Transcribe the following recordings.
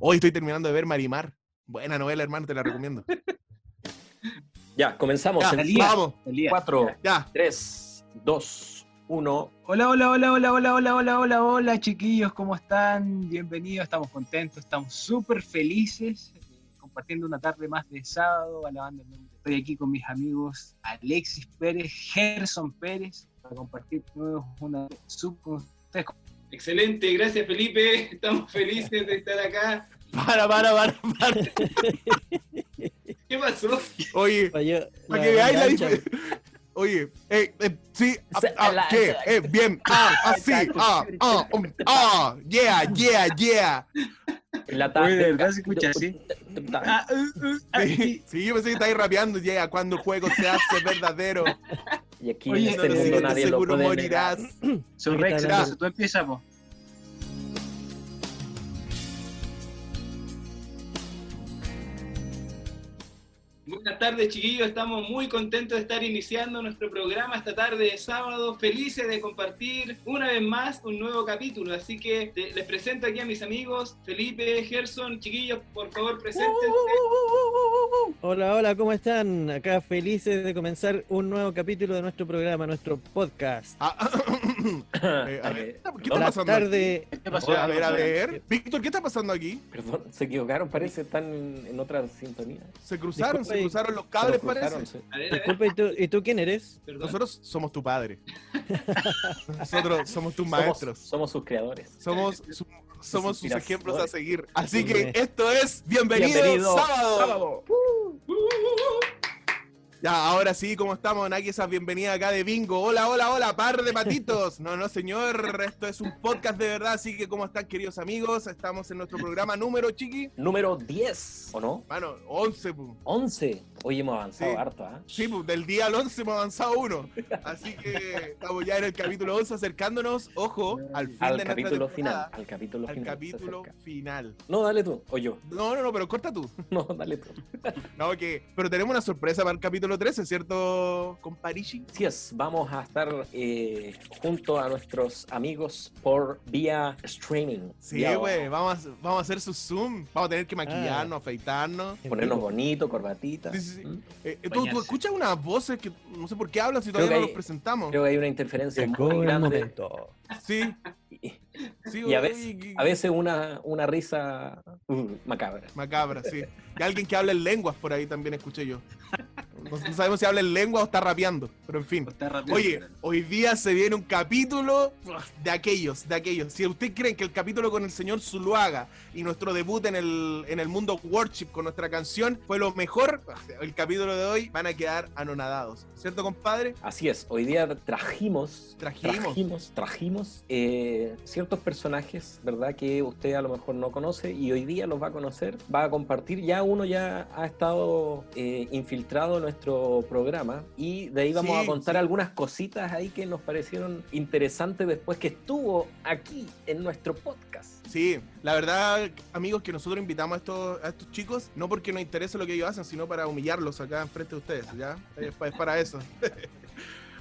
Hoy estoy terminando de ver Marimar. Buena novela, hermano, te la recomiendo. Ya, comenzamos. Ya, en vamos. 4, Ya. 3, 2, 1. Hola, hola, hola, hola, hola, hola, hola, hola, hola, chiquillos, ¿cómo están? Bienvenidos, estamos contentos, estamos súper felices, eh, compartiendo una tarde más de sábado, alabando el nombre. Estoy aquí con mis amigos Alexis Pérez, Gerson Pérez, para compartir nuevos una sub con ustedes. Excelente, gracias Felipe. Estamos felices de estar acá. Para, para, para, para. ¿Qué pasó? Oye, para que veáis la diferencia. Oye, eh, eh, sí, ah, ah, ¿qué? Eh, bien, ah, así, ah, ah, um, ah, yeah, yeah, yeah. En la Oye, tarde. ¿de verdad se escucha así? Ah, uh, uh, ah, Sí, sí. sí, yo pensé que estáis rapeando, yeah, cuando el juego se hace verdadero. Y aquí Oye, en No este lo mundo nadie lo seguro puede morirás. negar. Son entonces tú empiezas, po. Buenas tardes, chiquillos. Estamos muy contentos de estar iniciando nuestro programa esta tarde de sábado. Felices de compartir una vez más un nuevo capítulo. Así que te- les presento aquí a mis amigos Felipe, Gerson. Chiquillos, por favor, preséntense. Hola, hola, ¿cómo están? Acá felices de comenzar un nuevo capítulo de nuestro programa, nuestro podcast. Ah, eh, a ver, ¿qué está pasando? tarde. ¿Qué pasó? aquí? A ver, a ver. Víctor, ¿qué está pasando aquí? Perdón, se equivocaron, parece, están en, otra sintonía. Se cruzaron, se Disculpe. cruzaron los cables, lo cruzaron, parece. sí. Ver, Disculpa, ¿y tú, ¿y tú quién eres? perdón. Nosotros somos tu padre. Nosotros somos tus maestros. somos sus creadores. Somos, su- somos sus ejemplos a seguir. Así Sí. que esto es Bienvenido, Bienvenido sábado. Ya, ahora sí, ¿cómo estamos? Naki, esa bienvenida acá de Bingo. Hola, hola, hola, par de patitos. No, no, señor, esto es un podcast de verdad, así que ¿cómo están, queridos amigos? Estamos en nuestro programa número, chiqui. Número 10, ¿o no? Bueno, 11, pu. 11. Hoy hemos avanzado Sí. harto, ¿ah? Sí, pues del día al 11 hemos avanzado uno. Así que estamos ya en el capítulo 11 acercándonos, ojo, al fin Al de capítulo final. Al capítulo Al final. capítulo final. No, dale tú, o yo. No, no, no, pero corta tú. No, dale tú. No, que, pero tenemos una sorpresa para el capítulo 13, ¿cierto, comparishi? Así es, vamos a estar eh, junto a nuestros amigos por vía streaming. Sí, güey, vamos, a- vamos a hacer su Zoom. Vamos a tener que maquillarnos, Ah. afeitarnos. Ponernos bonito, corbatita. Sí, sí. ¿Mm? Eh, tú, tú escuchas unas voces que no sé por qué hablan si Creo todavía que no hay- los presentamos. Creo que hay una interferencia Llegó muy grande. momento. Sí, Y, sí, y a veces, y- a veces una, una risa uh, macabra. Macabra, sí. Y alguien que habla en lenguas por ahí también escuché yo. No, no sabemos si habla en lengua o está rapeando, pero en fin. Rápido. Oye, hoy día se viene un capítulo de aquellos, de aquellos. Si ustedes creen que el capítulo con el señor Zuluaga y nuestro debut en el, en el mundo worship con nuestra canción fue lo mejor, el capítulo de hoy van a quedar anonadados. ¿Cierto, compadre? Así es, hoy día trajimos, Trajimos. trajimos, trajimos, eh, ciertos personajes, ¿verdad? Que usted a lo mejor no conoce y hoy día los va a conocer, va a compartir. Ya uno ya ha estado eh, infiltrado en nuestro programa y de ahí vamos Sí, a contar sí. algunas cositas ahí que nos parecieron interesantes después que estuvo aquí en nuestro podcast. Sí, la verdad, amigos, que nosotros invitamos a estos, a estos chicos, no porque nos interese lo que ellos hacen, sino para humillarlos acá enfrente de ustedes, ¿ya? Es, pa- es para eso.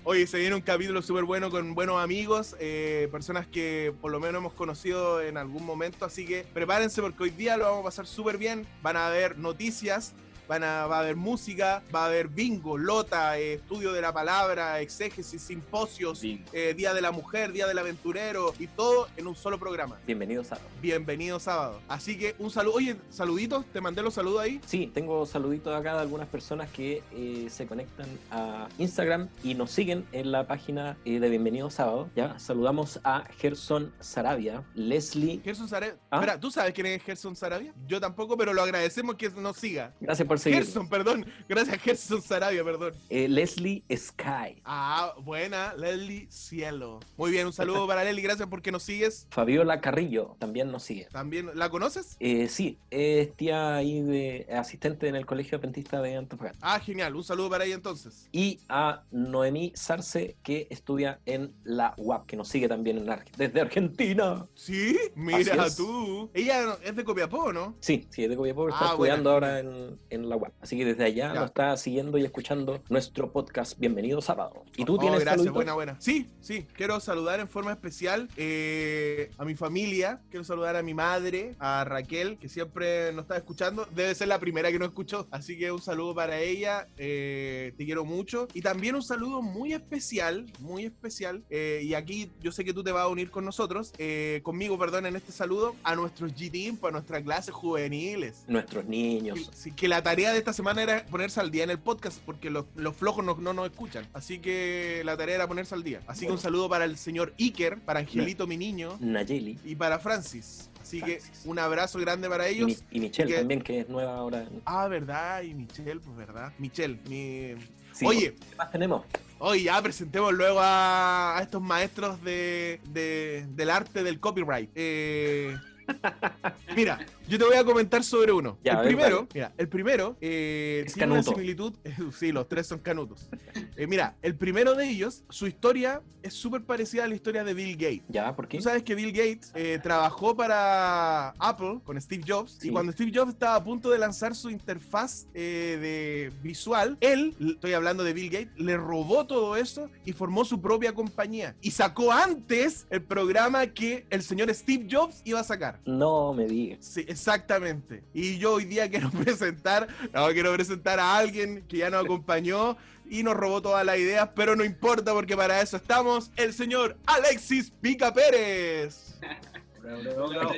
Oye, se viene un capítulo súper bueno con buenos amigos, eh, personas que por lo menos hemos conocido en algún momento, así que prepárense porque hoy día lo vamos a pasar súper bien, van a haber noticias, van a, va a haber música, va a haber bingo, lota, eh, estudio de la palabra, exégesis, simposios, eh, Día de la Mujer, Día del Aventurero y todo en un solo programa. Bienvenidos a... Bienvenido sábado. Así que un saludo. Oye, saluditos, te mandé los saludos ahí. Sí, tengo saluditos acá de algunas personas que eh, se conectan a Instagram y nos siguen en la página de Bienvenido Sábado. Ya saludamos a Gerson Sarabia, Leslie. Gerson Sarabia. ¿Ah? Espera, ¿tú sabes quién es Gerson Sarabia? Yo tampoco, pero lo agradecemos que nos siga. Gracias por Gerson, perdón. Gracias, Gerson Sarabia, perdón. Eh, Leslie Sky. Ah, buena, Leslie Cielo. Muy bien, un saludo para Leslie, gracias porque nos sigues. Fabiola Carrillo también nos sigue. También, ¿la conoces? Eh, sí, es tía ahí de asistente en el Colegio Adventista de Antofagasta. Ah, genial, un saludo para ella entonces. Y a Noemí Sarce, que estudia en la UAP, que nos sigue también en desde Argentina. Sí, mira tú. Ella es de Copiapó, ¿no? Sí, sí, es de Copiapó, está Ah, estudiando buena. ahora en, en la web. Así que desde allá Ya. nos está siguiendo y escuchando nuestro podcast Bienvenido Sábado. ¿Y tú Oh, tienes gracias, saluditos? buena, buena. Sí, sí, quiero saludar en forma especial eh, a mi familia, quiero saludar a mi madre, a Raquel, que siempre nos está escuchando, debe ser la primera que nos escuchó, así que un saludo para ella, eh, te quiero mucho. Y también un saludo muy especial, muy especial, eh, y aquí yo sé que tú te vas a unir con nosotros, eh, conmigo, perdón, en este saludo, a nuestros G-Team, para nuestras clases juveniles. Nuestros niños. Que, que la tarea de esta semana era ponerse al día en el podcast porque los, los flojos no, no nos escuchan. Así que la tarea era ponerse al día. Así que un saludo para el señor Iker, para Angelito, mi niño, Nayeli. y para Francis. Así Francis. que un abrazo grande para ellos. Y Michelle que- también, que es nueva ahora. Ah, verdad, y Michelle, pues verdad. Michelle, mi... Sí, Oye, ¿Qué más tenemos? Oye, ya presentemos luego a, a estos maestros de, de- del arte del copyright. Eh, mira, yo te voy a comentar sobre uno. Ya, el ver, primero, dale. mira, el primero eh, tiene una canuto. similitud. sí, los tres son canutos. Eh, mira, el primero de ellos, su historia es súper parecida a la historia de Bill Gates. ¿Ya? ¿Por qué? Tú sabes que Bill Gates eh, trabajó para Apple con Steve Jobs Sí. y cuando Steve Jobs estaba a punto de lanzar su interfaz eh, de visual, él, estoy hablando de Bill Gates, le robó todo eso y formó su propia compañía y sacó antes el programa que el señor Steve Jobs iba a sacar. No me digas. Sí, exactamente. Y yo hoy día quiero presentar, no, quiero presentar a alguien que ya nos acompañó y nos robó todas las ideas, pero no importa porque para eso estamos, el señor Alexis Pica Pérez.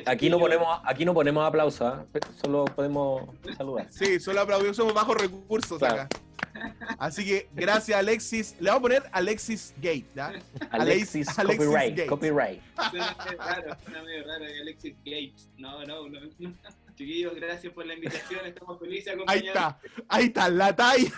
Aquí no ponemos, aquí no ponemos aplausos, ¿ah? solo podemos saludar. Sí, solo aplaudimos, somos bajos recursos Claro. acá. Así que gracias Alexis. Le vamos a poner Alexis Gate, ¿ya? Alexis, Alexis Copyright. Gates. Copyright. Suena medio raro, suena medio raro de Alexis Gates. No, no, no. Chiquillos, gracias por la invitación. Estamos felices de Ahí está, ahí está, la talla,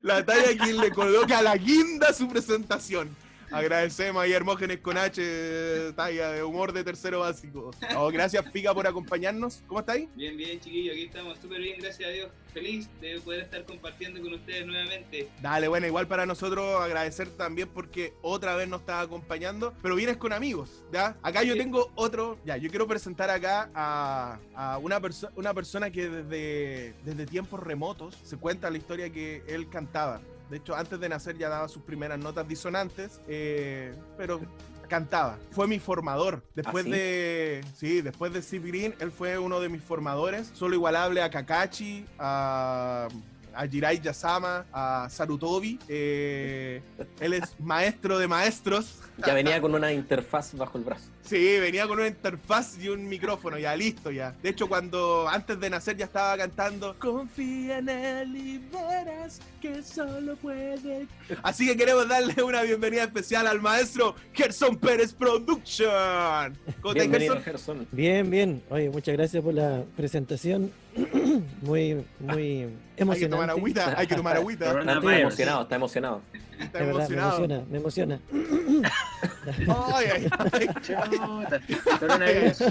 la talla quien le coloca a la guinda su presentación. Agradecemos a Hermógenes con H, talla de humor de tercero básico. Oh, gracias, Pica, por acompañarnos. ¿Cómo estáis? Bien, bien, chiquillos, aquí estamos súper bien, gracias a Dios. Feliz de poder estar compartiendo con ustedes nuevamente. Dale, bueno, igual para nosotros agradecer también porque otra vez nos estás acompañando, pero vienes con amigos, ¿ya? Acá yo Sí. tengo otro, ya, yo quiero presentar acá a, a una, perso- una persona que desde, desde tiempos remotos se cuenta la historia que él cantaba. De hecho, antes de nacer ya daba sus primeras notas disonantes, eh, pero cantaba. Fue mi formador. Después ¿Ah, sí? de. Sí, después de Steve Green, él fue uno de mis formadores. Solo igualable a Kakashi, a. A Jirai Yasama, a Sarutobi. eh, él es maestro de maestros. Ya venía con una interfaz bajo el brazo. Sí, venía con una interfaz y un micrófono, ya listo ya. De hecho, cuando antes de nacer ya estaba cantando Confía en él y verás que solo puede. Así que queremos darle una bienvenida especial al maestro Gerson Pérez Production. ¿Cómo estás, Bienvenido, Gerson? Gerson. Bien, bien. Oye, muchas gracias por la presentación. muy, muy Hay que tomar emocionante. agüita, hay que tomar agüita. Está emocionado, está emocionado. Está me emociona, me emociona. Ay, ay, ay. Chuta, coronavirus.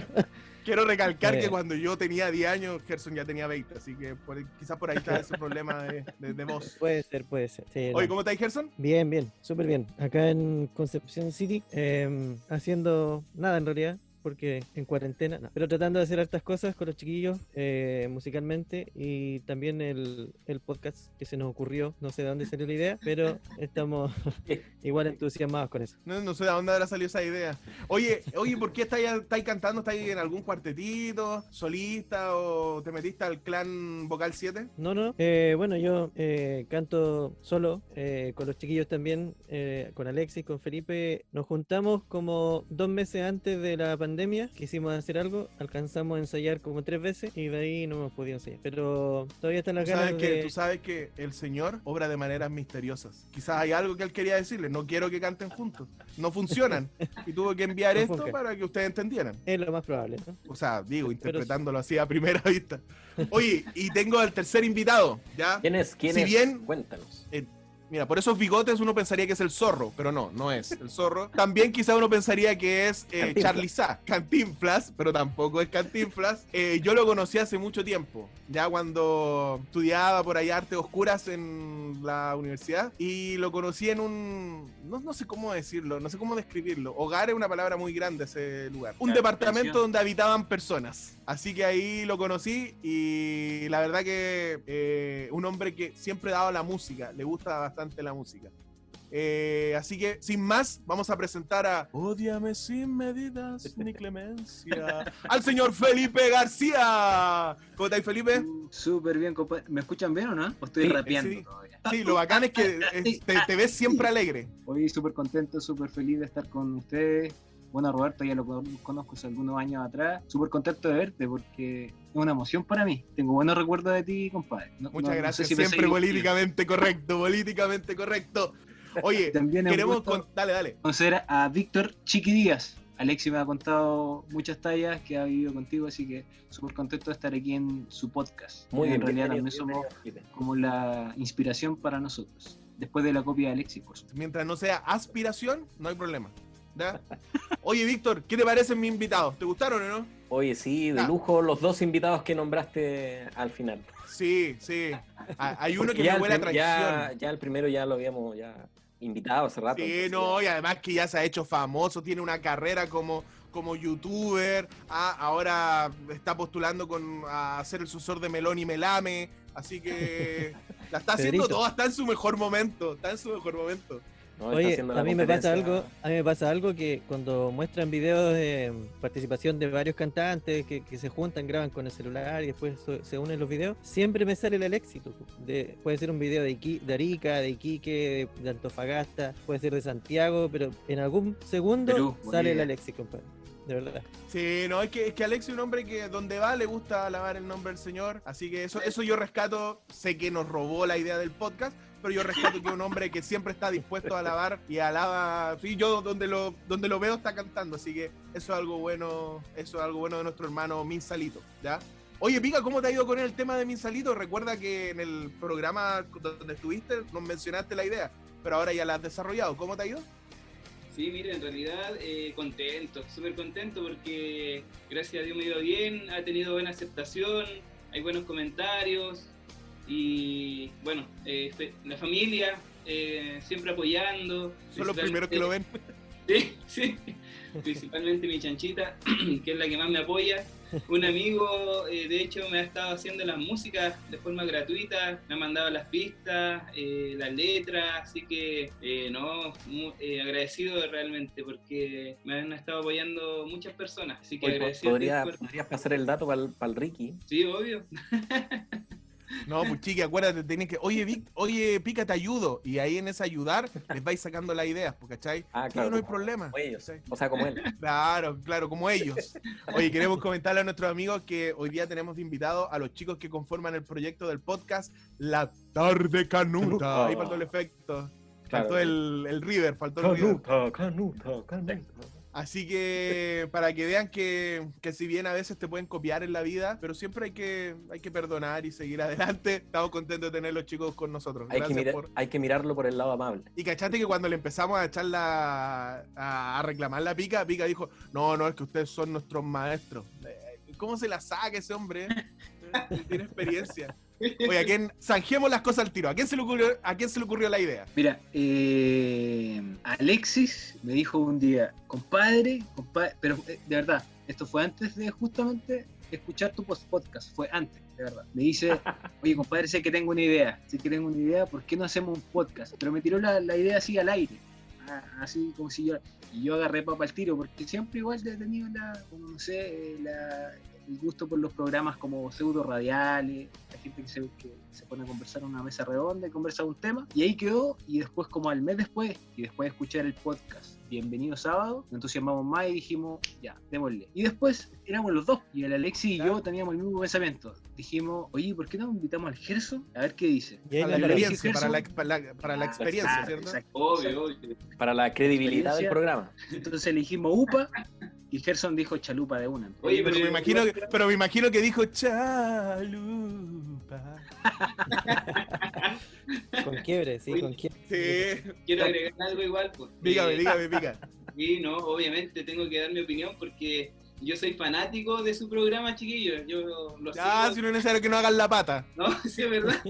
Quiero recalcar Eh. que cuando yo tenía 10 años, Gerson ya tenía 20, así que por- quizás por ahí está ese problema de, de- de voz. Puede ser, puede ser. Sí, Oye. ¿cómo estáis, Gerson? Bien, bien, súper bien. Acá en Concepción City, eh, haciendo nada en realidad, porque en cuarentena, no, pero tratando de hacer hartas cosas con los chiquillos eh, musicalmente y también el, el podcast que se nos ocurrió, no sé de dónde salió la idea, pero estamos igual entusiasmados con eso. No, no sé de dónde habrá salido esa idea. Oye, oye, ¿por qué estáis, estáis cantando? ¿Estáis en algún cuartetito, solista o te metiste al clan Vocal 7? No, no. eh, bueno, yo eh, canto solo, eh, con los chiquillos también, con Alexis, con Felipe. Nos juntamos como dos meses antes de la pandemia, quisimos hacer algo, alcanzamos a ensayar como tres veces y de ahí no hemos podido ensayar. Pero todavía están las Tú ganas sabes, que, de... tú sabes que el Señor obra de maneras misteriosas. Quizás hay algo que él quería decirle, no quiero que canten juntos. No funcionan. Y tuvo que enviar No esto para que ustedes entendieran. Es lo más probable, ¿no? O sea, digo, interpretándolo así a primera vista. Oye, y tengo al tercer invitado, ¿ya? ¿Quién es? ¿Quién Si es? bien- Cuéntanos. Mira, por esos bigotes uno pensaría que es el zorro, pero no, no es el zorro. También quizá uno pensaría que es eh. Charlie Sa, Cantinflas, pero tampoco es Cantinflas. Eh, yo lo conocí hace mucho tiempo, ya cuando estudiaba por ahí artes oscuras en la universidad y lo conocí en un, no, no sé cómo decirlo, no sé cómo describirlo. Hogar es una palabra muy grande ese lugar. Un Claro, departamento pensión. donde habitaban personas. Así que ahí lo conocí y la verdad que eh, un hombre que siempre ha dado la música, le gusta bastante la música. Eh, así que, sin más, vamos a presentar a Odiame sin medidas ni clemencia al señor Felipe García. ¿Cómo estáis, Felipe? Uh, Súper bien, compadre. ¿Me escuchan bien o no? ¿O estoy Sí, rapeando sí. todavía? Sí, lo bacán es que eh, te, te ves siempre alegre. Hoy súper contento, súper feliz de estar con ustedes. Bueno, Roberto ya lo con- conozco hace algunos años atrás. Súper contento de verte porque es una emoción para mí. Tengo buenos recuerdos de ti, compadre. No- Muchas no- no sé gracias. si siempre políticamente correcto, políticamente correcto. Oye, También queremos... con- Dale, dale. conocer a Víctor Chiqui Díaz. Alexi me ha contado muchas tallas que ha vivido contigo, así que súper contento de estar aquí en su podcast. Muy bien. en realidad también somos como la inspiración para nosotros. Después de la copia de Alexi, por supuesto. Mientras no sea aspiración, no hay problema. Oye, Víctor, ¿qué te parecen mis invitados? ¿Te gustaron o no? Oye, sí, de Ah. lujo los dos invitados que nombraste al final. Sí, sí. Hay uno Porque que me el huele a ya, traición. ya el primero ya lo habíamos ya invitado hace rato. Sí, entonces no, ya- y además que ya se ha hecho famoso, tiene una carrera como, como youtuber, ah, ahora está postulando con, a ser el sucesor de Melón y Melame, así que la está haciendo Pedrito. todo, está en su mejor momento, está en su mejor momento. No, Oye, a mí me pasa algo, a mí me pasa algo que cuando muestran videos de participación de varios cantantes que, que se juntan, graban con el celular y después so- se unen los videos, siempre me sale el éxito. De, puede ser un video de, Iqui- de Arica, de Iquique, de, de Antofagasta, puede ser de Santiago, pero en algún segundo Perú, sale el. Alexi, compadre. De verdad. Sí, no, es que, es que Alex es un hombre que donde va le gusta alabar el nombre del Señor, así que eso, eso yo rescato, sé que nos robó la idea del podcast, pero yo rescato que un hombre que siempre está dispuesto a alabar y alaba, sí, yo donde lo, donde lo veo está cantando, así que eso es algo bueno, eso es algo bueno de nuestro hermano Minsalito, ¿ya? Oye, Pica, ¿cómo te ha ido con el tema de Minsalito? Recuerda que en el programa donde estuviste nos mencionaste la idea, pero ahora ya la has desarrollado, ¿cómo te ha ido? Sí, mira, en realidad eh, contento, súper contento porque gracias a Dios me ha ido bien, ha tenido buena aceptación, hay buenos comentarios y bueno, eh, fe- la familia eh, siempre apoyando. Son los primeros que lo ven. Sí, sí. Principalmente mi chanchita, que es la que más me apoya. Un amigo, eh, de hecho, me ha estado haciendo las músicas de forma gratuita, me ha mandado las pistas, eh, las letras, así que, eh, no, mu- eh, agradecido realmente porque me han estado apoyando muchas personas. Así que Oye, agradecido. podría- por- podrías pasar el dato para el, Ricky. Sí, obvio. No, pues chiqui, acuérdate, tenés que, oye, Vic, oye, Pica, te ayudo. Y ahí en ese ayudar les vais sacando las ideas, pues, ¿cachai? Ah, claro. no hay como- problema. como ellos. O sea, como él. Claro, claro, como ellos. Oye, queremos comentarle a nuestros amigos que hoy día tenemos de invitado a los chicos que conforman el proyecto del podcast La Tarde Canuta. Ahí faltó el efecto. Faltó Claro. el, el River, faltó el River. Canuta, canuta, canuta. Así que para que vean que, que si bien a veces te pueden copiar en la vida, pero siempre hay que, hay que perdonar y seguir adelante. Estamos contentos de tener los chicos con nosotros. Hay que, Gracias mira- por, hay que mirarlo por el lado amable. Y cachate que cuando le empezamos a echar la. a, a reclamar la pica, pica dijo: No, no, es que ustedes son nuestros maestros. Eh, ¿Cómo se la saca ese hombre? Tiene experiencia. Oye, ¿a quién? Zanjemos las cosas al tiro. ¿A quién se le ocurrió, a quién se le ocurrió la idea? Mira, eh, Alexis me dijo un día, compadre, compadre, pero eh, de verdad, esto fue antes de justamente escuchar tu podcast, fue antes, de verdad. Me dice, oye, compadre, sé que tengo una idea, sé que tengo una idea, ¿por qué no hacemos un podcast? Pero me tiró la, la idea así al aire, ah, así como si yo, y yo agarré papa al tiro, porque siempre igual he tenido la, como no sé, eh, la, el gusto por los programas como pseudo radiales, la gente que se, que se pone a conversar en una mesa redonda y conversa un tema, y ahí quedó, y después como al mes después, y después de escuchar el podcast Bienvenido Sábado, nos entusiasmamos más y dijimos, ya, démosle. Y después éramos los dos, y el Alexi y yo teníamos el mismo pensamiento. Dijimos, oye, ¿por qué no invitamos al Gerson? A ver qué dice. Y ahí Para la experiencia, para la, para la- para la experiencia, Exacto, ¿cierto? exacto. Obvio, obvio. Para la credibilidad del programa. Entonces le dijimos UPA, y Gerson dijo chalupa de una. Oye, Pero me, imagino, que- pero me imagino que dijo Chalupa. Con quiebre, sí, Oye. con quiebre. Sí. Quiero agregar algo igual. Pues. Dígame, dígame, pica. Sí, no, obviamente tengo que dar mi opinión porque yo soy fanático de su programa, chiquillos. Yo lo Ya, sigo. si no es necesario que no hagan la pata. No, sí, es verdad.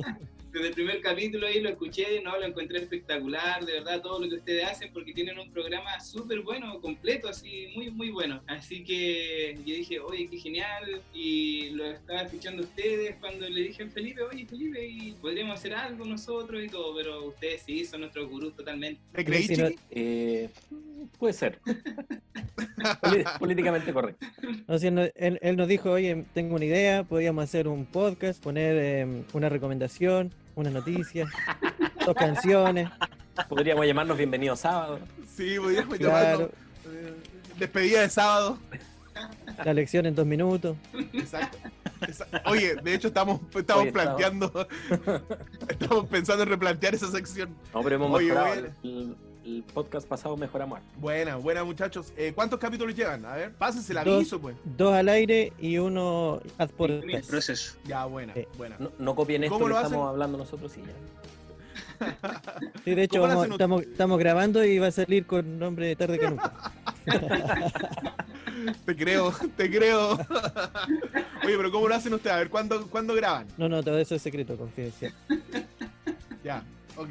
Desde el primer capítulo ahí lo escuché, no, lo encontré espectacular, de verdad, todo lo que ustedes hacen, porque tienen un programa súper bueno, completo, así, muy, muy bueno. Así que yo dije, oye, qué genial, y lo estaba escuchando a ustedes cuando le dije a Felipe, oye, Felipe, y podríamos hacer algo nosotros y todo, pero ustedes sí son nuestros gurús totalmente. ¿Te creí, no-? Eh, puede ser. Políticamente correcto. No, si él, no- él- él nos dijo, oye, tengo una idea, podríamos hacer un podcast, poner eh, una recomendación, una noticia, dos canciones. Podríamos llamarnos Bienvenidos Sábado. Sí, podríamos Claro, llamarlo. eh, Despedida de sábado. la lección en dos minutos. Exacto. Oye, de hecho estamos, estamos Oye, planteando, estamos pensando en replantear esa sección. No, pero hemos Oye. El, el podcast pasado mejoramos. harto. Buena, buena muchachos. Eh, ¿Cuántos capítulos llevan? A ver, pásense el Dos. aviso, pues. Dos al aire y uno ad podcast. Proceso. Ya, buena, Sí. buena. No, no copien esto ¿Cómo que lo estamos hacen? hablando nosotros y ya. Sí, de hecho, ¿Cómo lo vamos- hacen estamos, estamos grabando y va a salir con nombre de tarde que nunca. Te creo, te creo. Oye, pero ¿cómo lo hacen ustedes? A ver, ¿cuándo, ¿cuándo graban? No, no, todo eso es secreto, confidencial. Ya, ok,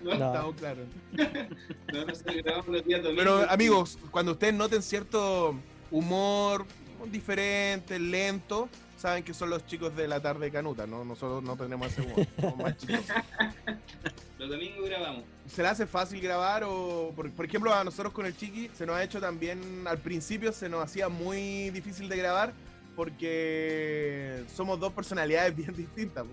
No, No. estamos claros. no, los días domingos. Pero amigos, cuando ustedes noten cierto humor diferente, lento, saben que son los chicos de la tarde canuta, ¿no? Nosotros no tenemos ese humor, somos más chicos. Los domingos grabamos. ¿Se le hace fácil grabar o, por, por ejemplo, a nosotros con el Chiqui se nos ha hecho también, al principio se nos hacía muy difícil de grabar porque somos dos personalidades bien distintas.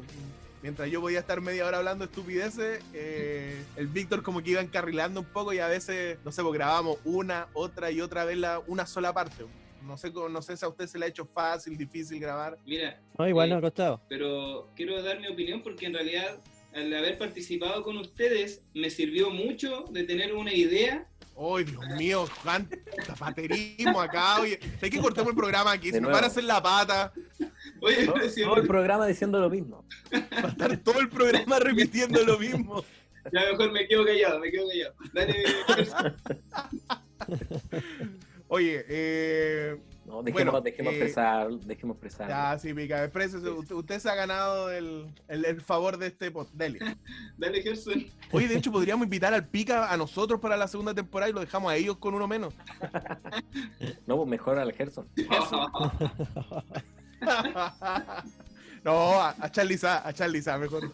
Mientras yo podía estar media hora hablando estupideces, eh, el Víctor como que iba encarrilando un poco y a veces, no sé, pues grabamos una, otra y otra vez la, una sola parte. No sé, no sé si a usted se le ha hecho fácil, difícil grabar. Mira, No, igual Sí. nos ha costado. pero quiero dar mi opinión porque en realidad al haber participado con ustedes me sirvió mucho de tener una idea. ¡Ay, Dios mío! Juan, zapaterismo acá, oye. Hay que cortemos el programa aquí, De se nos van a hacer la pata. Oye, Todo, el programa diciendo lo mismo. Va a estar todo el programa repitiendo lo mismo. ya mejor me quedo callado, me quedo callado. Dale, Oye, eh, No, dejemos, Bueno, dejemos eh, expresar, dejemos expresar. ya, sí, pica, exprésese. Usted, usted se ha ganado el, el- el favor de este post. Dele. dale, Gerson. Oye, de hecho, podríamos invitar al pica a nosotros para la segunda temporada y lo dejamos a ellos con uno menos. No, pues mejor al Gerson. no, a, a Charlie Sa, a Charlie Sa, mejor.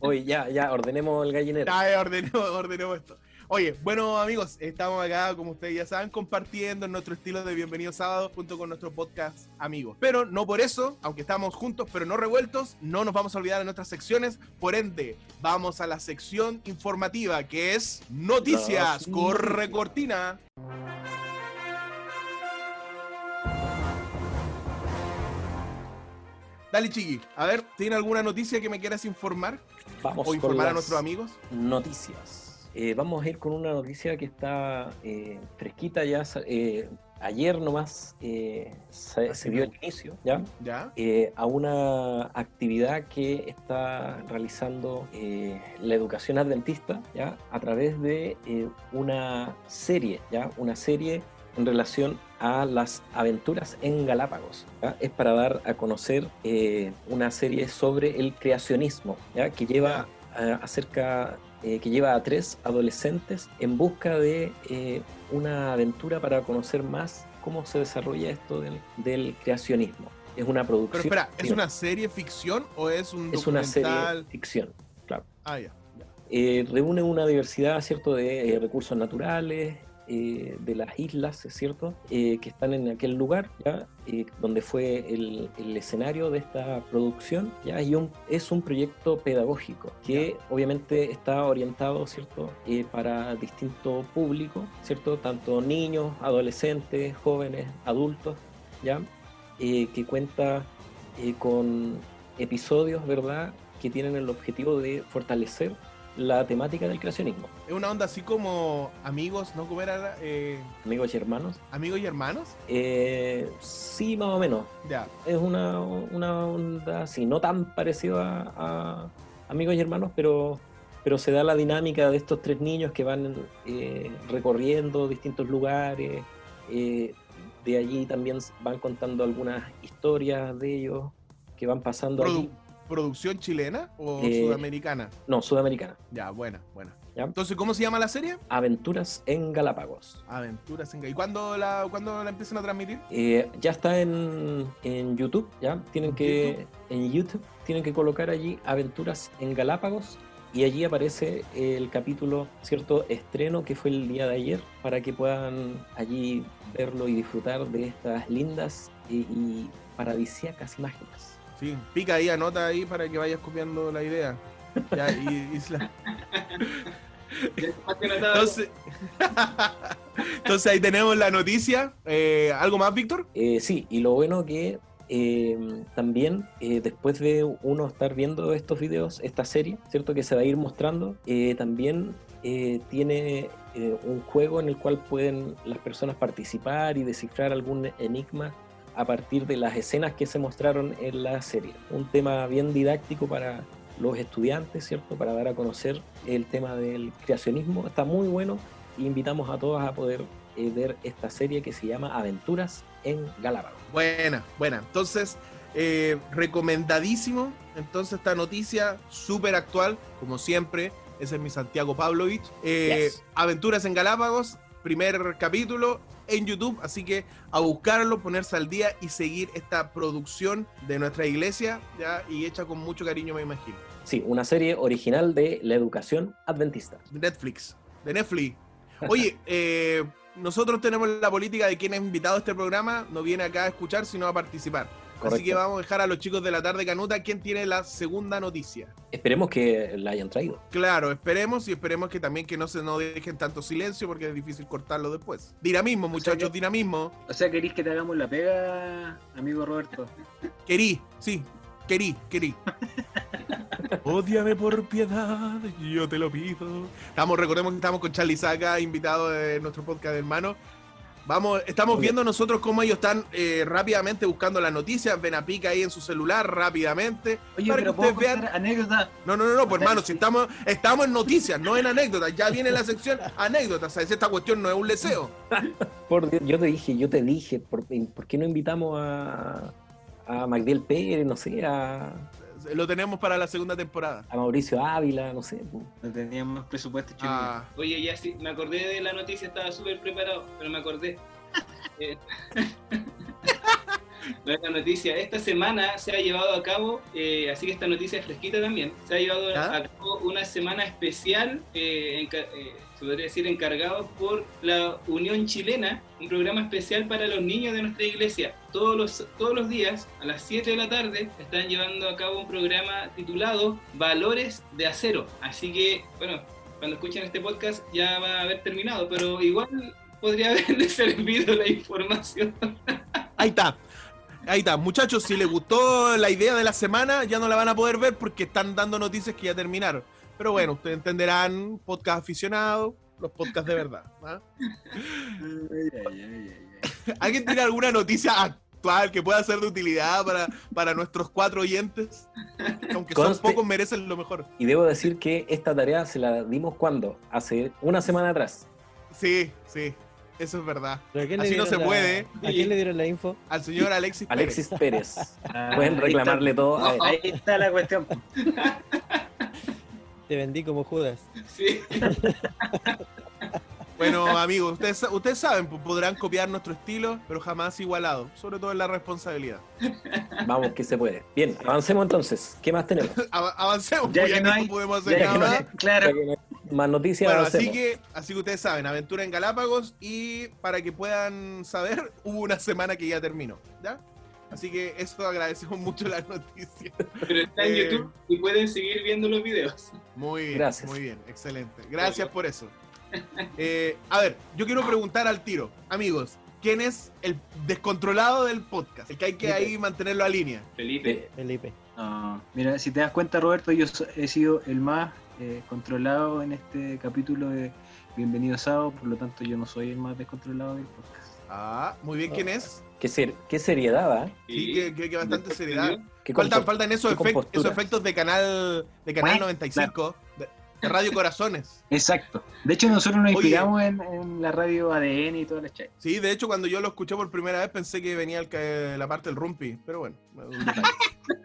Oye, ya, ya, ordenemos el gallinero. Ya, eh, ordenemos, ordenemos esto. Oye, bueno amigos, estamos acá, como ustedes ya saben, compartiendo en nuestro estilo de Bienvenido Sábado junto con nuestro podcast amigos. Pero no por eso, aunque estamos juntos pero no revueltos, no nos vamos a olvidar de nuestras secciones. Por ende, vamos a la sección informativa que es Noticias. Corre cortina. Dale, Chiqui. A ver, ¿tiene alguna noticia que me quieras informar? Vamos o informar a nuestros amigos. Noticias. Eh, vamos a ir con una noticia que está eh, fresquita ya. eh, ayer nomás eh, se, se dio el inicio, ¿ya? ¿Ya? a una actividad que está realizando la educación adventista ¿ya? a través de una serie, ¿ya? una serie en relación a las aventuras en Galápagos. ¿ya? Es para dar a conocer eh, una serie sobre el creacionismo, ¿ya? que lleva a, acerca eh, que lleva a tres adolescentes en busca de eh, una aventura para conocer más cómo se desarrolla esto del, del creacionismo. Es una Pero producción. espera, ¿es una serie ficción o es un es una serie ficción. Claro. Ah, ya. Eh, reúne una diversidad, ¿cierto?, de eh, recursos naturales, eh, de las islas, ¿es cierto?, Eh, que están en aquel lugar, ¿ya?, Eh, donde fue el, el escenario de esta producción, ¿ya?, y un- es un proyecto pedagógico que obviamente está orientado, ¿cierto?, para distinto público, ¿cierto?, tanto niños, adolescentes, jóvenes, adultos, ¿ya?, que cuenta con episodios, ¿verdad?, que tienen el objetivo de fortalecer la temática del creacionismo. Es una onda así como amigos, ¿no? ¿Cómo era? Eh, Amigos y hermanos, amigos y hermanos. eh, sí, más o menos. Ya. Es una, una onda así, no tan parecido a, a Amigos y Hermanos, pero pero se da la dinámica de estos tres niños que van eh, recorriendo distintos lugares. eh, de allí también van contando algunas historias de ellos que van pasando Produ- allí. ¿Producción chilena o Eh, sudamericana? No, sudamericana. Ya, buena, buena. ¿ya? Entonces, ¿cómo se llama la serie? Aventuras en Galápagos. Aventuras en... ¿Y cuándo la, cuándo la empiezan a transmitir? Eh, ya está en, en YouTube, ya tienen que en YouTube tienen que colocar allí Aventuras en Galápagos y allí aparece el capítulo cierto estreno que fue el día de ayer para que puedan allí verlo y disfrutar de estas lindas y, y paradisíacas imágenes. Sí, pica ahí, anota ahí para que vayas copiando la idea. Ya, y, y la- Más que notado, Entonces, entonces ahí tenemos la noticia. Eh, ¿Algo más, Víctor? Eh, sí, y lo bueno que eh, también eh, después de uno estar viendo estos videos, esta serie, ¿cierto? Que se va a ir mostrando, eh, también eh, tiene eh, un juego en el cual pueden las personas participar y descifrar algún enigma a partir de las escenas que se mostraron en la serie. Un tema bien didáctico para los estudiantes, ¿cierto? Para dar a conocer el tema del creacionismo. Está muy bueno. Invitamos a todos a poder eh, ver esta serie que se llama Aventuras en Galápagos. Buena, buena. Entonces, eh, recomendadísimo. Entonces, esta noticia súper actual, como siempre. Ese es mi Santiago Pavlovich. Eh, Yes. Aventuras en Galápagos, primer capítulo en YouTube. Así que a buscarlo, ponerse al día y seguir esta producción de nuestra iglesia, ya, y hecha con mucho cariño, me imagino. Sí, una serie original de la educación adventista. De Netflix. De Netflix. Oye, eh, nosotros tenemos la política de quien es invitado a este programa, no viene acá a escuchar, sino a participar. Así que vamos a dejar a los chicos de la tarde canuta quién tiene la segunda noticia. Esperemos que la hayan traído. Claro, esperemos y esperemos que también que no se nos dejen tanto silencio porque es difícil cortarlo después. Dinamismo, muchachos, que- dinamismo. O sea, ¿queréis que te hagamos la pega, amigo Roberto? Querí, sí, querí, querí. Ódiame por piedad, yo te lo pido. Estamos, recordemos que estamos con Charlie Saca, invitado de nuestro podcast de hermano. Vamos, estamos viendo nosotros cómo ellos están eh, rápidamente buscando las noticias. Ven a pica ahí en su celular rápidamente. Oye, para que pero ¿puedo ustedes vean. anécdota? No, no, no, no, pues hermano, si estamos, estamos en noticias, no en anécdotas. Ya viene la sección anécdotas. ¿sabes? Esta cuestión no es un leseo. Por Dios, yo te dije, yo te dije, ¿por, por qué no invitamos a, a Magdiel Pérez, no sé, a, Lo tenemos para la segunda temporada. a Mauricio Ávila, no sé? No teníamos presupuesto, chicos. Ah, Oye, ya sí, me acordé de la noticia, estaba súper preparado, pero me acordé. Eh, la noticia, esta semana se ha llevado a cabo, eh, así que esta noticia es fresquita también, se ha llevado ¿Ya? a cabo una semana especial, eh, enca- eh, se podría decir encargado por la Unión Chilena, un programa especial para los niños de nuestra iglesia. Todos los, todos los días, a las 7 de la tarde, están llevando a cabo un programa titulado Valores de Acero. Así que, bueno, cuando escuchen este podcast ya va a haber terminado, pero igual podría haberle servido la información. ahí está. Ahí está. Muchachos, si les gustó la idea de la semana, ya no la van a poder ver porque están dando noticias que ya terminaron. Pero bueno, ustedes entenderán, podcast aficionado, los podcasts de verdad. ¿ah? ¿Alguien tiene alguna noticia actual que pueda ser de utilidad para, para nuestros cuatro oyentes? Aunque son pocos, merecen lo mejor. Y debo decir que esta tarea se la dimos cuando? Hace una semana atrás. Sí, sí, eso es verdad. ¿Pero a quién le Así no dieron se la- puede. ¿A quién le dieron la info? Al señor Alexis Pérez. Alexis Pérez. Ah, Pueden reclamarle todo a él. Ahí está la cuestión. Te vendí como Judas. Sí. Bueno, amigos, ustedes, ustedes saben, podrán copiar nuestro estilo, pero jamás igualado, sobre todo en la responsabilidad. Vamos, que se puede. Bien, avancemos entonces. ¿Qué más tenemos? Av- avancemos, Ya que no hay- no podemos Ya hacer que nada no- claro. Ya que no hay Más noticias. Bueno, así que, así que ustedes saben, aventura en Galápagos y para que puedan saber, hubo una semana que ya terminó, ¿ya? Así que eso agradecemos mucho las noticias. Pero está en Eh. YouTube y pueden seguir viendo los videos. Muy bien, Gracias. muy bien, excelente. Gracias por eso. Eh, a ver, yo quiero preguntar al tiro, amigos, ¿quién es el descontrolado del podcast? El que hay que ahí mantenerlo a línea. Felipe. Eh, Felipe. No, mira, si te das cuenta, Roberto, yo he sido el más eh, controlado en este capítulo de Bienvenido Sábado, por lo tanto yo no soy el más descontrolado del podcast. Ah, muy bien, ¿quién es? qué, ser- qué seriedad, ¿ah? Sí, que, que- que bastante seriedad. Qué Faltan, esos, efect- efectos de canal de canal Bueno, 95. De- de Radio Corazones. Exacto. De hecho, nosotros nos inspiramos en, en la radio ADN y todas las chayas. Sí, de hecho, cuando yo lo escuché por primera vez pensé que venía el la parte del rumpi, pero bueno.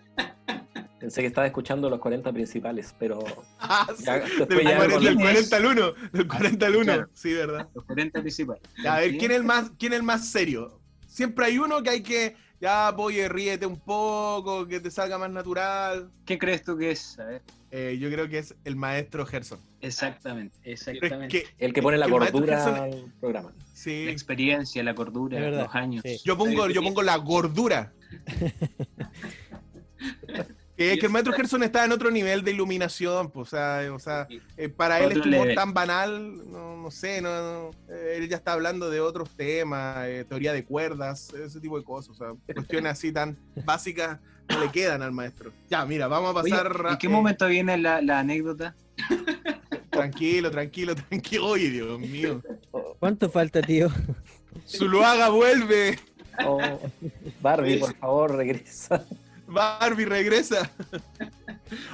Pensé que estaba escuchando los 40 principales, pero Ah, sí, ya, Del, ya cuarenta- con- del ¿Quién es? 40 al 1, del 40 al 1, claro. sí, ¿verdad? Los 40 principales. A ver, ¿quién es, el más, ¿quién es el más serio? Siempre hay uno que hay que, ya, oye, ríete un poco, que te salga más natural. ¿Qué crees tú que es? A ver. Eh, yo creo que es el maestro Gerson. Exactamente, es exactamente. que, el que pone la gordura Gerson- al programa. sí, La experiencia, la cordura, los años. sí. yo pongo, yo pongo la gordura. Que es que el maestro Gerson está en otro nivel de iluminación, pues, o sea, o sea eh, para él level. tan banal, no, no sé, no, no, eh, él ya está hablando de otros temas, eh, teoría de cuerdas, ese tipo de cosas, o sea, cuestiones así tan básicas no le quedan al maestro. Ya, mira, vamos a Oye, pasar... ¿En qué eh, momento viene la, la anécdota? Tranquilo, tranquilo, tranquilo. Oye, Dios mío. ¿Cuánto falta, tío? Zuluaga vuelve. Oh, Barbie, por favor, regresa. Barbie regresa.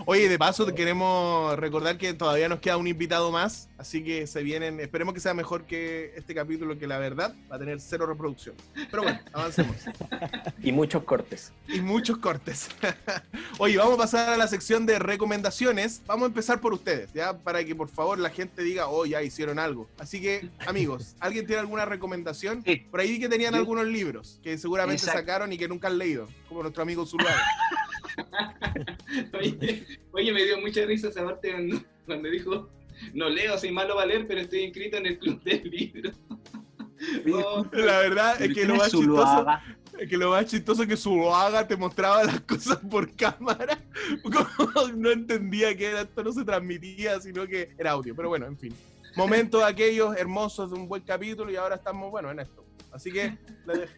Oye, de paso te queremos recordar que todavía nos queda un invitado más, así que se vienen, esperemos que sea mejor que este capítulo, que la verdad va a tener cero reproducción. Pero bueno, avancemos. Y muchos cortes. Y muchos cortes. Oye, vamos a pasar a la sección de recomendaciones. Vamos a empezar por ustedes, ¿ya? Para que por favor la gente diga, oh, ya hicieron algo. Así que, amigos, ¿alguien tiene alguna recomendación? Sí. Por ahí vi que tenían Yo- algunos libros que seguramente Exacto. sacaron y que nunca han leído, como nuestro amigo Zuluaga. Oye, oye, me dio mucha risa esa parte cuando, cuando dijo, no leo, soy malo para leer, pero estoy inscrito en el club del libro. Oh, La verdad es que ¿Quién lo más chistoso es que lo más chistoso que Zuluaga te mostraba las cosas por cámara. Como no entendía que era, esto no se transmitía, sino que era audio. Pero bueno, en fin. Momentos aquellos hermosos de un buen capítulo y ahora estamos, bueno, en esto. Así que le dej-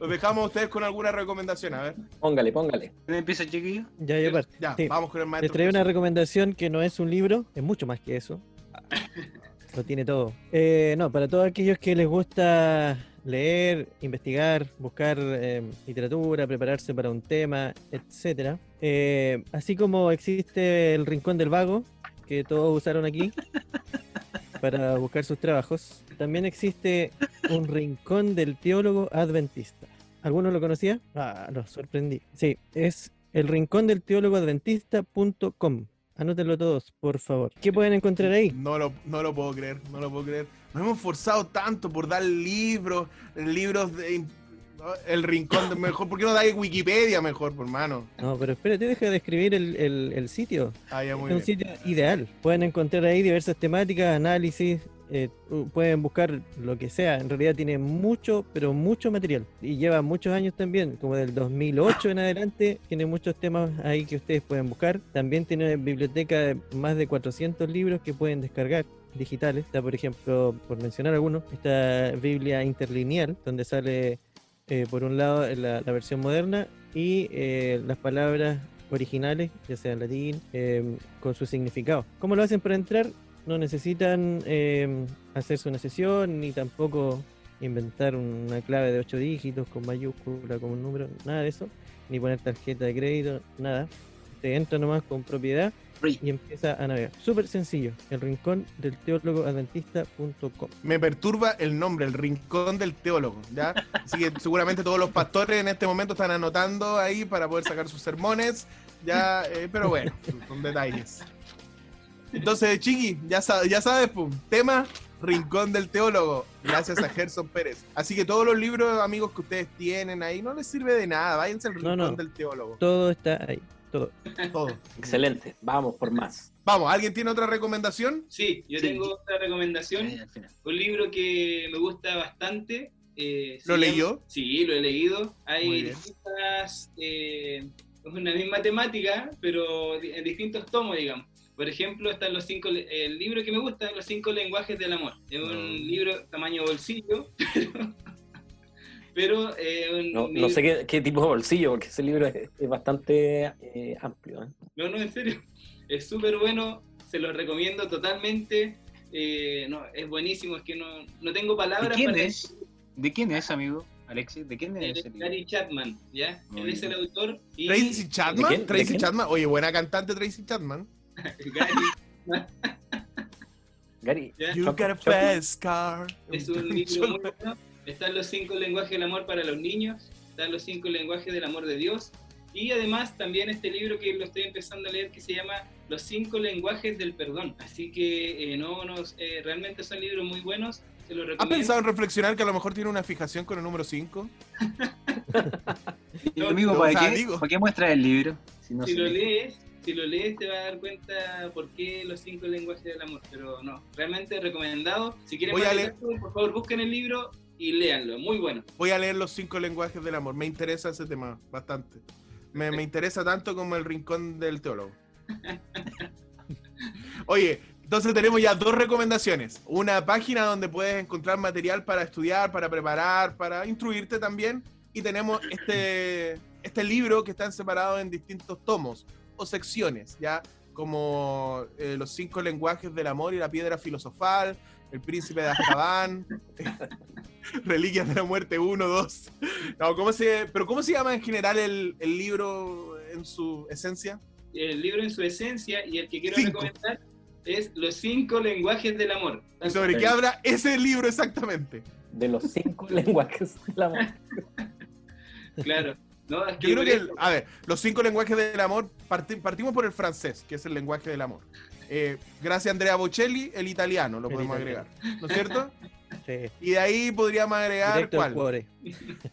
los dejamos a ustedes con alguna recomendación. A ver, Póngale, póngale. ¿Quién empieza, chiquillo? Ya, yo parto. ya, Sí. vamos con el Les maestro. traigo una recomendación que no es un libro, es mucho más que eso. Lo tiene todo. Eh, no, para todos aquellos que les gusta leer, investigar, buscar eh, literatura, prepararse para un tema, etcétera. Eh, así como existe el Rincón del Vago, que todos usaron aquí para buscar sus trabajos, también existe un Rincón del Teólogo Adventista. ¿Alguno lo conocía? Ah, lo sorprendí. Sí, es el rincón del teólogo adventista.com. Anótenlo todos, por favor. ¿Qué pueden encontrar ahí? No lo, no lo puedo creer, no lo puedo creer. Nos hemos forzado tanto por dar libros, libros de... El rincón de mejor. ¿Por qué no da Wikipedia mejor, por mano? No, pero espérate, deja de escribir el, el- el sitio. Ah, ya, muy es un bien. sitio ideal. Pueden encontrar ahí diversas temáticas, análisis. eh, pueden buscar lo que sea. En realidad tiene mucho, pero mucho material. Y lleva muchos años también, como del 2008 en adelante. Tiene muchos temas ahí que ustedes pueden buscar. También tiene biblioteca de más de 400 libros que pueden descargar digitales. Está, por ejemplo, por mencionar algunos, esta Biblia interlineal, donde sale eh, por un lado la, la versión moderna y eh, las palabras originales, ya sea en latín, eh, con su significado. ¿Cómo lo hacen para entrar? No necesitan eh, hacerse una sesión ni tampoco inventar una clave de 8 dígitos con mayúscula, con un número, nada de eso, ni poner tarjeta de crédito, nada. Te entra nomás con propiedad. Y empieza a navegar. Súper sencillo, el rincón del teólogo adventista.com. me perturba el nombre, el rincón del teólogo, ¿ya? Así que seguramente todos los pastores en este momento están anotando ahí para poder sacar sus sermones, ya, eh, pero bueno, son detalles. Entonces, Chiqui, ya, sa- ya sabes, pum, tema Rincón del Teólogo, gracias a Gerson Pérez. Así que todos los libros, amigos, que ustedes tienen ahí, no les sirve de nada, váyanse al No, Rincón no. del Teólogo, Todo está ahí, todo. todo. Excelente. Vamos por más. Vamos, ¿alguien tiene otra recomendación? Sí, yo Sí. tengo otra recomendación, un libro que me gusta bastante. eh, ¿Lo llama- leyó? Sí, lo he leído. Hay distintas, eh, es una misma temática, pero en distintos tomos, digamos. Por ejemplo, están los cinco, el libro que me gusta, Los cinco lenguajes del amor. Es un Mm. libro tamaño bolsillo, pero eh, un No, no sé qué, qué tipo de bolsillo, porque ese libro es, es bastante eh, amplio. ¿eh? No, no, en serio. Es súper bueno, se lo recomiendo totalmente. eh, no, es buenísimo, es que no, no tengo ¿De palabras quién para es? ¿De quién es, amigo? Alexis, ¿de quién de es? Gary Chapman, ¿ya? Muy Él es el autor y Tracy Chapman, quién? ¿De Tracy quién? Chapman, oye, buena cantante Tracy Chapman. Gary, Gary, ¿ya? You got a fast car. Es un libro muy bueno. Están los cinco lenguajes del amor para los niños, están los cinco lenguajes del amor de Dios. Y además también este libro que lo estoy empezando a leer que se llama Los cinco lenguajes del perdón. Así que eh, no, no, eh, realmente son libros muy buenos. Se los ¿Has recomiendo. pensado en reflexionar que a lo mejor tiene una fijación con el número 5? Y, No, amigo, no, ¿para, o sea, qué, digo- ¿para qué muestras el libro? Si no si lo lee? lees, si lo lees te vas a dar cuenta por qué los cinco lenguajes del amor. Pero no, realmente recomendado. Si quieren Voy a más leer- por favor busquen el libro y léanlo. Muy bueno. Voy a leer los cinco lenguajes del amor. Me interesa ese tema bastante. Me, me interesa tanto como el rincón del teólogo. Oye, entonces tenemos ya dos recomendaciones. Una página donde puedes encontrar material para estudiar, para preparar, para instruirte también. Y tenemos este, este libro que están separados en distintos tomos o secciones, ¿ya? Como eh, los cinco lenguajes del amor y la piedra filosofal, el príncipe de Azkaban, Reliquias de la Muerte 1, 2. No, ¿cómo se, pero ¿cómo se llama en general el, el libro en su esencia? El libro en su esencia y el que quiero Cinco. recomendar es Los cinco lenguajes del amor. ¿Y sobre qué habla ese libro exactamente? de los cinco lenguajes del amor. Claro. No, es Yo creo que, el- a ver, los cinco lenguajes del amor, parti- partimos por el francés, que es el lenguaje del amor. Eh, gracias Andrea Bocelli, el italiano, lo El podemos italiano. agregar. ¿No es cierto? Sí, Y de ahí podríamos agregar directo cuál. cuore.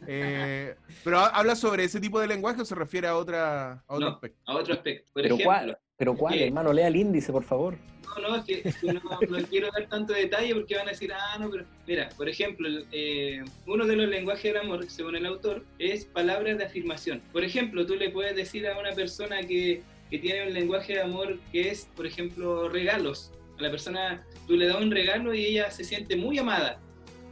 Eh, pero ha- habla sobre ese tipo de lenguaje o se refiere a otra a otro No. aspecto. a otro aspecto. Por Pero ejemplo, cuál, pero cuál, ¿qué? hermano, lea el índice, por favor. No, no, es que, es que no, no quiero dar tanto detalle porque van a decir, ah, no, pero mira, por ejemplo, eh, uno de los lenguajes del amor, según el autor, es palabras de afirmación. Por ejemplo, tú le puedes decir a una persona que, que tiene un lenguaje de amor que es, por ejemplo, regalos. A la persona, tú le das un regalo y ella se siente muy amada,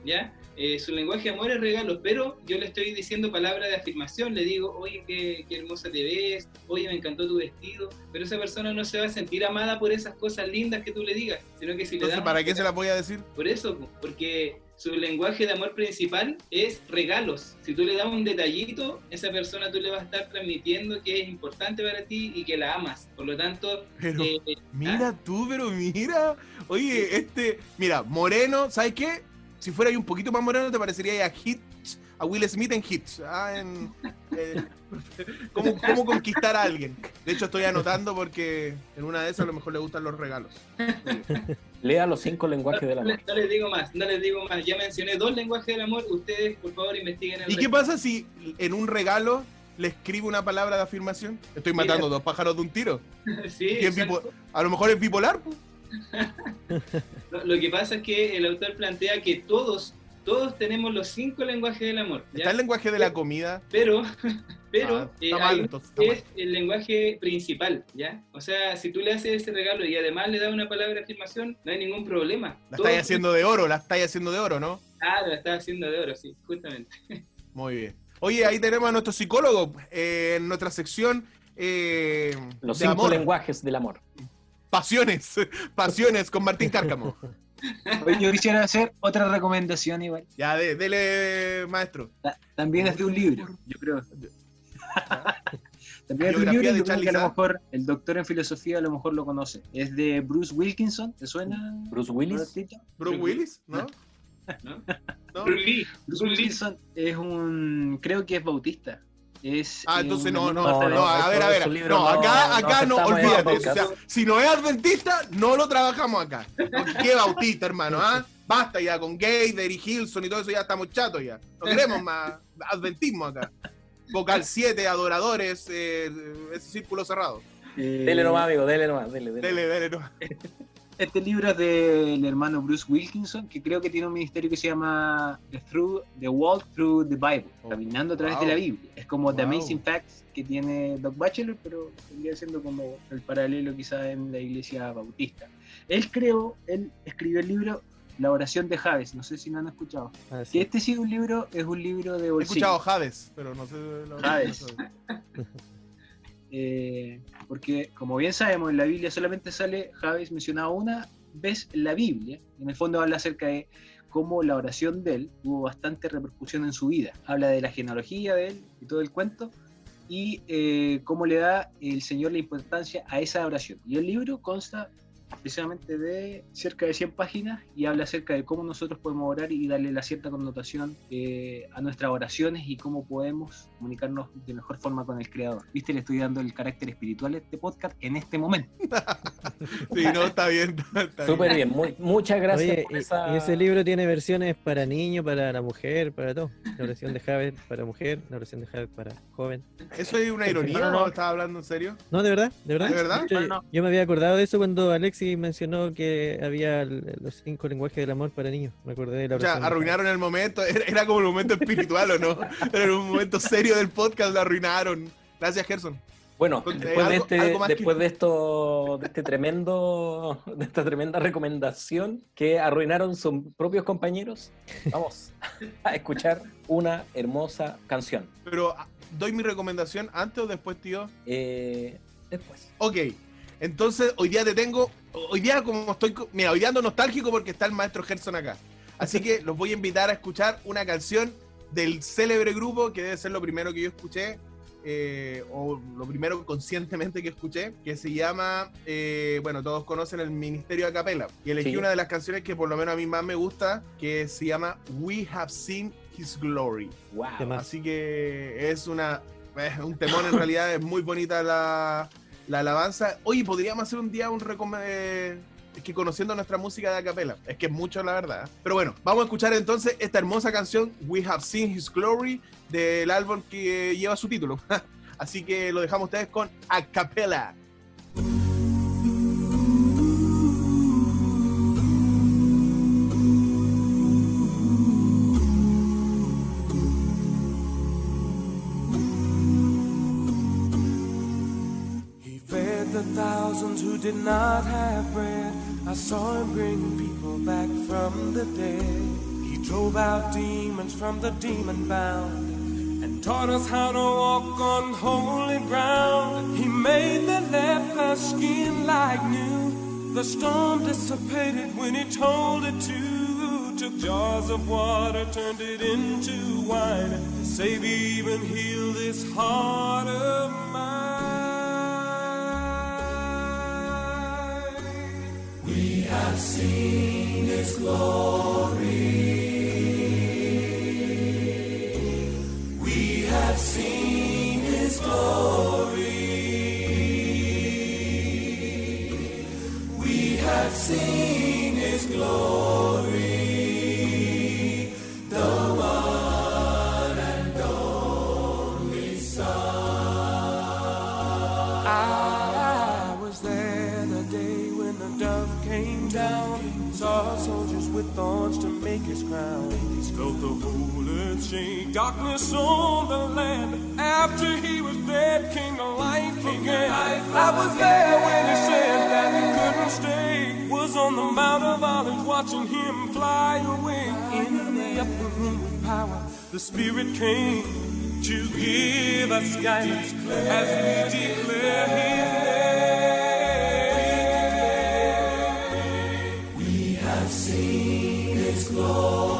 ¿ya? Eh, su lenguaje de amor es regalos, pero yo le estoy diciendo palabras de afirmación, le digo, oye, qué, qué hermosa te ves, oye, me encantó tu vestido, pero esa persona no se va a sentir amada por esas cosas lindas que tú le digas, sino que si le Entonces, das... ¿para qué se las voy a decir? Por eso, po, porque su lenguaje de amor principal es regalos. Si tú le das un detallito, esa persona tú le vas a estar transmitiendo que es importante para ti y que la amas. Por lo tanto, Pero eh, Mira tú, pero mira. Oye, este, mira, Moreno, ¿sabes qué? Si fuera ahí un poquito más moreno, te parecería a Hitch, a Will Smith en Hitch. Ah, en, eh, ¿cómo, cómo conquistar a alguien? De hecho, estoy anotando porque en una de esas a lo mejor le gustan los regalos. Lea los cinco lenguajes del no, amor. le- no les digo más, no les digo más. Ya mencioné dos lenguajes del amor. Ustedes, por favor, investiguen el ¿Y qué pasa si en un regalo le escribo una palabra de afirmación? Estoy Mira. matando dos pájaros de un tiro. Sí, ¿Y es exacto. bipo- a lo mejor es bipolar. pues. Lo, lo que pasa es que el autor plantea que todos, todos tenemos los cinco lenguajes del amor. ¿ya? Está el lenguaje de la comida. Pero, pero Ah, eh, mal, entonces, es el lenguaje principal, ¿ya? O sea, si tú le haces ese regalo y además le das una palabra de afirmación, no hay ningún problema. La Todos- estáis haciendo de oro, la estáis haciendo de oro, ¿no? Ah, la estás haciendo de oro, sí, justamente. Muy bien. Oye, ahí tenemos a nuestro psicólogo eh, en nuestra sección eh, Los cinco amor, lenguajes del amor. pasiones, pasiones con Martín Cárcamo. Yo quisiera hacer otra recomendación igual. Ya, de- dele, maestro. Ta- También es de un libro, yo creo. También es de un libro, de yo creo Charlie que a lo mejor el doctor en filosofía a lo mejor lo conoce. Es de Bruce Wilkinson, ¿te suena? Bruce Willis. Bruce Willis, ¿no? ¿no? ¿No? Bruce. Wilkinson es un, creo que es bautista. Es, Ah, entonces no, no, no, no, a ver, a ver. No, no- acá, no acá no, en olvídate. O sea, si no es adventista, no lo trabajamos acá. Porque qué bautista, hermano, ¿ah? Basta ya con Gay, Derry Hilson y todo eso, ya estamos chatos ya. No queremos más adventismo acá. Vocal 7, adoradores, eh, ese círculo cerrado. Eh, Dele nomás, amigo, dele nomás, dele, dele. Dele, dele, no. Este libro es del hermano Bruce Wilkinson, que creo que tiene un ministerio que se llama The, Through, The Walk Through the Bible, Oh, caminando a través wow. de la Biblia. Es como The Wow. Amazing Facts que tiene Doc Bachelor, pero vendría siendo como el paralelo quizá en la iglesia bautista. Él creo, él escribió el libro La oración de Javes, no sé si lo han escuchado. Ah, sí. Que este sí un libro, es un libro de He bolsillo. escuchado Hades, pero no sé. lo- Hades. Eh, porque, como bien sabemos, en la Biblia solamente sale Javes mencionado una vez la Biblia. En el fondo habla acerca de cómo la oración de él tuvo bastante repercusión en su vida. Habla de la genealogía de él y todo el cuento. Y eh, cómo le da el Señor la importancia a esa oración. Y el libro consta precisamente de cerca de 100 páginas y habla acerca de cómo nosotros podemos orar y darle la cierta connotación eh, a nuestras oraciones y cómo podemos comunicarnos de mejor forma con el Creador. Viste, le estoy dando el carácter espiritual de este podcast en este momento. Sí, no, está bien. está Súper bien, muy- muchas gracias Oye, por y- esa... y ese libro tiene versiones para niño, para la mujer, para todo. La oración de Javier para mujer, la oración de Javier para joven. ¿Eso es una ironía No, no, no. estaba hablando en serio? No, de verdad, de verdad. ¿De verdad? Yo, No, no. yo me había acordado de eso cuando Alexis mencionó que había los cinco lenguajes del amor para niños. Me acordé de la O sea, arruinaron el momento. Era, era como el momento espiritual, ¿o no? Era un momento serio del podcast, lo arruinaron. Gracias, Gerson. Bueno, después, de, este, más que- después de esto, de este tremendo, de esta tremenda recomendación que arruinaron sus propios compañeros, vamos a escuchar una hermosa canción. Pero, ah, ¿doy mi recomendación antes o después, tío? Eh, después. Ok. Entonces, hoy día te tengo. Hoy día, como estoy. Mira, hoy día ando nostálgico porque está el maestro Gerson acá. Así que los voy a invitar a escuchar una canción del célebre grupo que debe ser lo primero que yo escuché. eh, o lo primero conscientemente que escuché, que se llama, eh, bueno, todos conocen el Ministerio de Capela. Y elegí Sí. una de las canciones que por lo menos a mí más me gusta, que se llama We Have Seen His Glory. Wow. Así que es una es un temón en realidad, es muy bonita la, la alabanza. Oye, podríamos hacer un día un recome- eh, Es que conociendo nuestra música de acapela, es que es mucho la verdad. Pero bueno, vamos a escuchar entonces esta hermosa canción, We Have Seen His Glory, del álbum que lleva su título. Así que lo dejamos ustedes con acapella. Thousands who did not have bread. I saw him bring people back from the dead. He drove out demons from the demon bound and taught us how to walk on holy ground. He made the leper skin like new. The storm dissipated when he told it to. Took jars of water, turned it into wine. Save even heal this heart of mine. We have seen his glory. We have seen his glory. We have seen his glory. Down. Saw soldiers with thorns to make his crown. Felt the whole earth shake. Darkness on the land. After he was dead, came to life again. I was there when he said that he couldn't stay. Was on the Mount of Olives watching him fly away. In the upper room with power, the Spirit came to give us guidance as we declare His name. His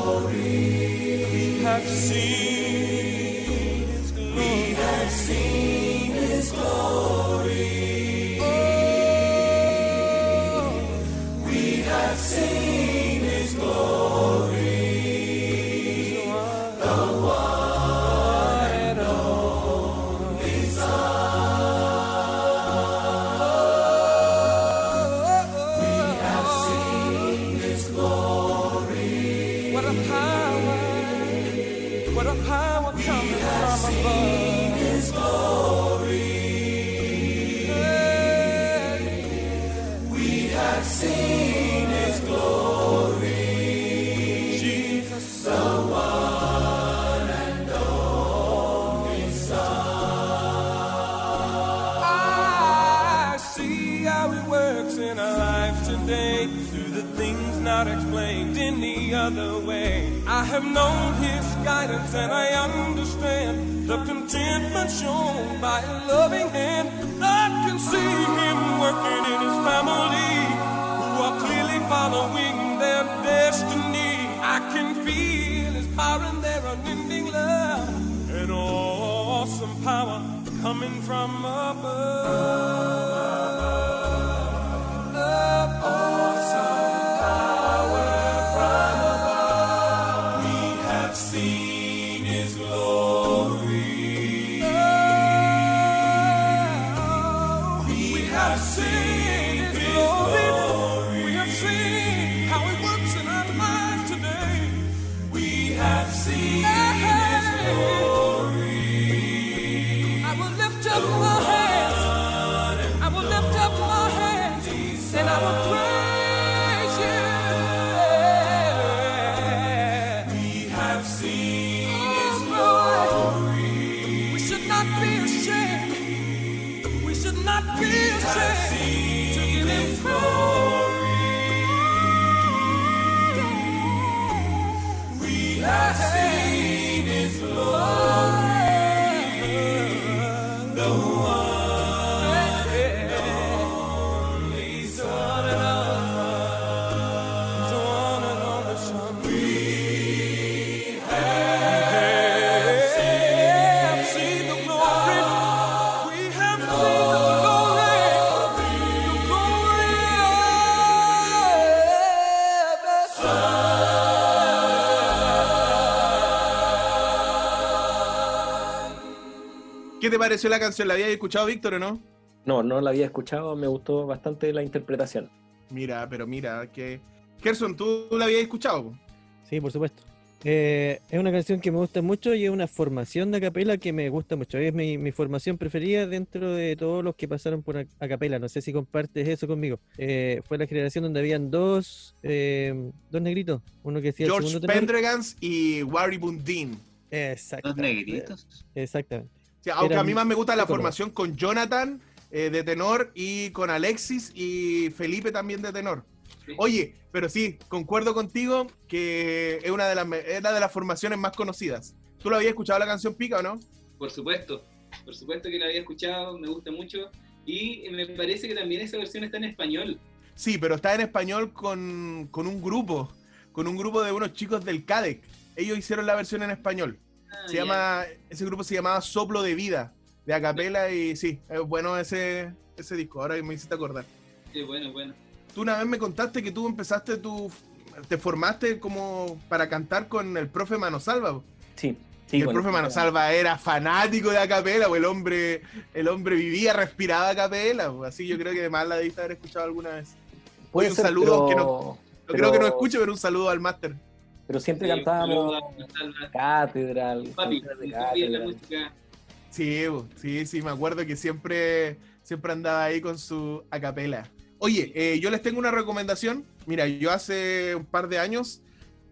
known His guidance and I understand the contentment shown by a loving hand. I can see Him working in His family who are clearly following their destiny. I can feel His power and their unending love and awesome power coming from above. ¿Qué te pareció la canción? ¿La habías escuchado, Víctor, o no? No, no la había escuchado, me gustó bastante la interpretación. Mira, pero mira, que. Gerson, ¿tú la habías escuchado? Sí, por supuesto. Eh, es una canción que me gusta mucho y es una formación de acapela que me gusta mucho. Es mi, mi formación preferida dentro de todos los que pasaron por acapela. No sé si compartes eso conmigo. Eh, fue la generación donde habían dos, eh, dos negritos. Uno que hacía el George. Pendergast y Wary Bundin. Exacto. Dos negritos. Exactamente. Sí, aunque a mí más me gusta la formación con Jonathan eh, de tenor y con Alexis y Felipe también de tenor. Sí. Oye, pero sí, concuerdo contigo que es una de las, es una de las formaciones más conocidas. ¿Tú lo habías escuchado la canción Pica o no? Por supuesto, por supuesto que la había escuchado, me gusta mucho. Y me parece que también esa versión está en español. Sí, pero está en español con, con un grupo, con un grupo de unos chicos del CADEC. Ellos hicieron la versión en español. Ah, Se llama, ese grupo se llamaba Soplo de Vida, de Acapela, y sí, es bueno ese, ese disco, ahora que me hiciste acordar. Sí, bueno, bueno. Tú una vez me contaste que tú empezaste tu, te formaste como para cantar con el profe Manosalva. Sí, Y sí. el bueno, profe Manosalva era fanático de Acapela, o el hombre, el hombre vivía, respiraba Acapela, así yo creo que además la debiste haber escuchado alguna vez. puede un ser, saludo pero, que no- pero- creo que no escuche, pero un saludo al máster. Pero siempre Sí, cantábamos. Catedral. Papi, de la música. Sí, sí, sí, me acuerdo que siempre, siempre andaba ahí con su acapela. Oye, eh, yo les tengo una recomendación. Mira, yo hace un par de años,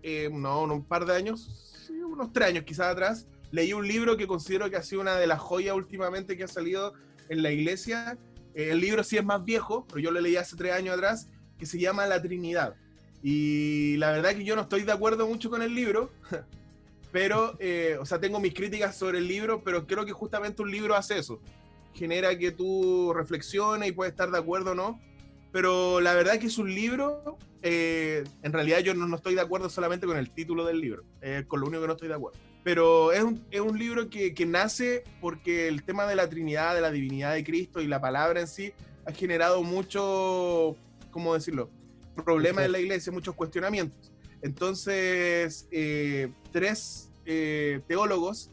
eh, no, no un par de años, sí, unos tres años quizás atrás, leí un libro que considero que ha sido una de las joyas últimamente que ha salido en la iglesia. Eh, el libro sí es más viejo, pero yo lo leí hace tres años atrás, que se llama La Trinidad. Y la verdad que yo no estoy de acuerdo mucho con el libro, pero, eh, o sea, tengo mis críticas sobre el libro, pero creo que justamente un libro hace eso. Genera que tú reflexiones y puedes estar de acuerdo o no. Pero la verdad que es un libro, eh, en realidad yo no, estoy de acuerdo solamente con el título del libro, con lo único que no estoy de acuerdo. Pero es un, es un libro que, que nace porque el tema de la Trinidad, de la divinidad de Cristo y la palabra en sí ha generado mucho, ¿cómo decirlo? Problemas en la iglesia, muchos cuestionamientos. Entonces, eh, tres eh, teólogos,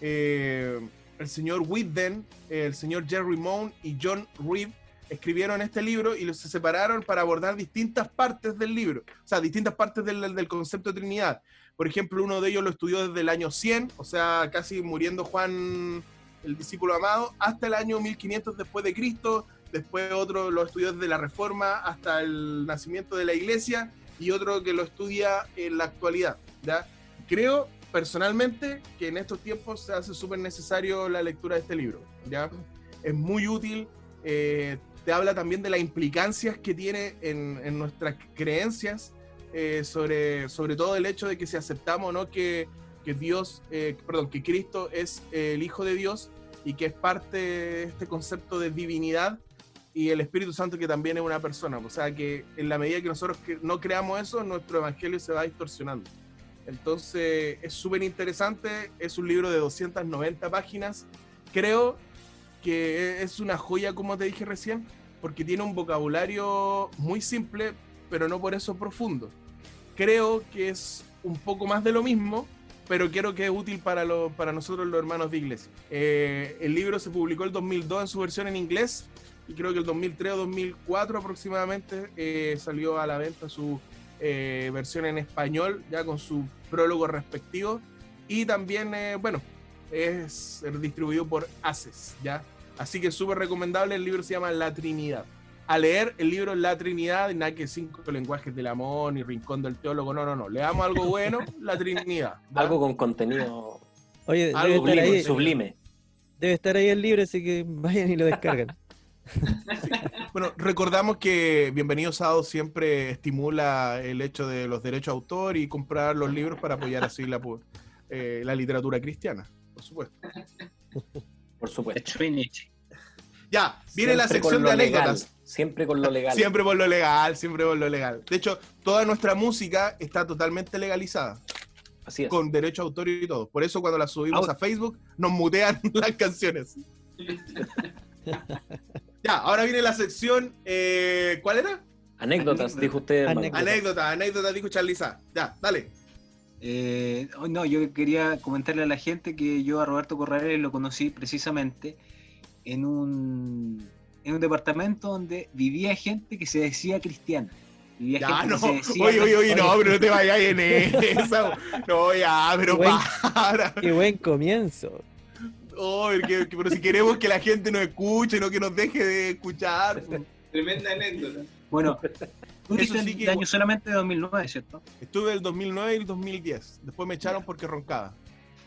eh, el señor Whitden, el señor Jerry Moon y John Reeve, escribieron este libro y los se separaron para abordar distintas partes del libro, o sea, distintas partes del, del concepto de Trinidad. Por ejemplo, uno de ellos lo estudió desde el año 100, o sea, casi muriendo Juan, el discípulo amado, hasta el año 1500 después de Cristo. Después otro lo estudió desde la Reforma hasta el nacimiento de la Iglesia y otro que lo estudia en la actualidad. ¿ya? Creo personalmente que en estos tiempos se hace súper necesario la lectura de este libro. ¿ya? Es muy útil, eh, te habla también de las implicancias que tiene en, en nuestras creencias, eh, sobre, sobre todo el hecho de que si aceptamos o no que, que Dios, eh, perdón, que Cristo es el Hijo de Dios y que es parte de este concepto de divinidad y el Espíritu Santo que también es una persona. O sea que en la medida que nosotros no creamos eso, nuestro evangelio se va distorsionando. Entonces es súper interesante, es un libro de 290 páginas. Creo que es una joya, como te dije recién, porque tiene un vocabulario muy simple, pero no por eso profundo. Creo que es un poco más de lo mismo, pero creo que es útil para, lo- para nosotros los hermanos de iglesia. Eh, el libro se publicó el 2002 en su versión en inglés y creo que el 2003 o 2004 aproximadamente eh, salió a la venta su eh, versión en español, ya con su prólogo respectivo. Y también, eh, bueno, es distribuido por ACES, ¿ya? Así que súper recomendable. El libro se llama La Trinidad. A leer el libro La Trinidad, y nada que cinco lenguajes del amor, ni rincón del teólogo. No, no, no. Leamos algo bueno, La Trinidad. ¿va? Algo con contenido Oye, debe Algo estar, sublime, ahí, sublime. debe estar ahí el libro, así que vayan y lo descargan. Bueno, recordamos que Bienvenido Sábado siempre estimula el hecho de los derechos de autor y comprar los libros para apoyar así la, eh, la literatura cristiana, por supuesto. Por supuesto. Ya, viene la Siempre sección de legal, anécdotas. Siempre con lo legal. Siempre por lo legal, siempre por lo legal. De hecho, toda nuestra música está totalmente legalizada, Así es. con derecho a autor y todo. Por eso cuando la subimos a Facebook, nos mutean las canciones. Ya, ahora viene la sección, eh, ¿cuál era? Anécdotas, dijo usted, hermano. Anécdotas. Anécdota, anécdota, dijo Charliza. Ya, dale. Eh, oh, no, yo quería comentarle a la gente que yo a Roberto Corrales lo conocí precisamente en un, en un departamento donde vivía gente que se decía cristiana. Vivía Ya, gente no. que se decía Oye, oye, oye, no, pero no te vayas en esa. No, ya, pero Güey. para. Qué buen comienzo. Oh, que- que- pero si queremos que la gente nos escuche, no que nos deje de escuchar. pues. Tremenda anécdota. Bueno, tú sí el que- año solamente de 2009, ¿cierto? Estuve del 2009 y el 2010. Después me echaron porque roncaba.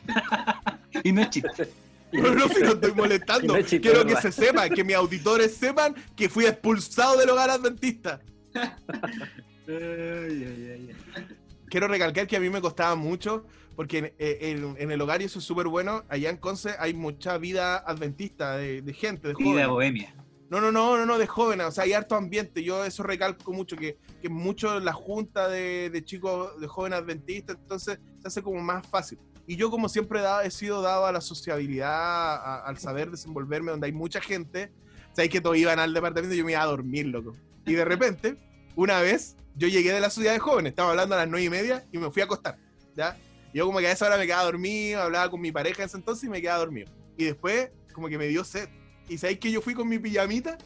Y no es chiste. No, no, si no estoy molestando. Y no es chiste, Quiero que se sepa, que mis auditores sepan que fui expulsado del hogar adventista. Quiero recalcar que a mí me costaba mucho, porque en, eh, en- en el hogar, y eso es súper bueno, allá en Conce hay mucha vida adventista de, de gente, de Vida jóvenes. bohemia. No, no, no, no, no, de jóvenes, o sea, hay harto ambiente. Yo eso recalco mucho, que, que mucho la junta de, de chicos, de jóvenes adventistas, entonces se hace como más fácil. Y yo como siempre he, dado- he sido dado a la sociabilidad, a- al saber desenvolverme donde hay mucha gente, sabéis que todos iban al departamento y yo me iba a dormir, loco. Y de repente, una vez, yo llegué de la sociedad de jóvenes, estaba hablando a las nueve y media y me fui a acostar, ¿ya? Yo como que a esa hora me quedaba dormido, hablaba con mi pareja en ese entonces y me quedaba dormido. Y después, como que me dio sed. ¿Y sabéis que yo fui con mi pijamita?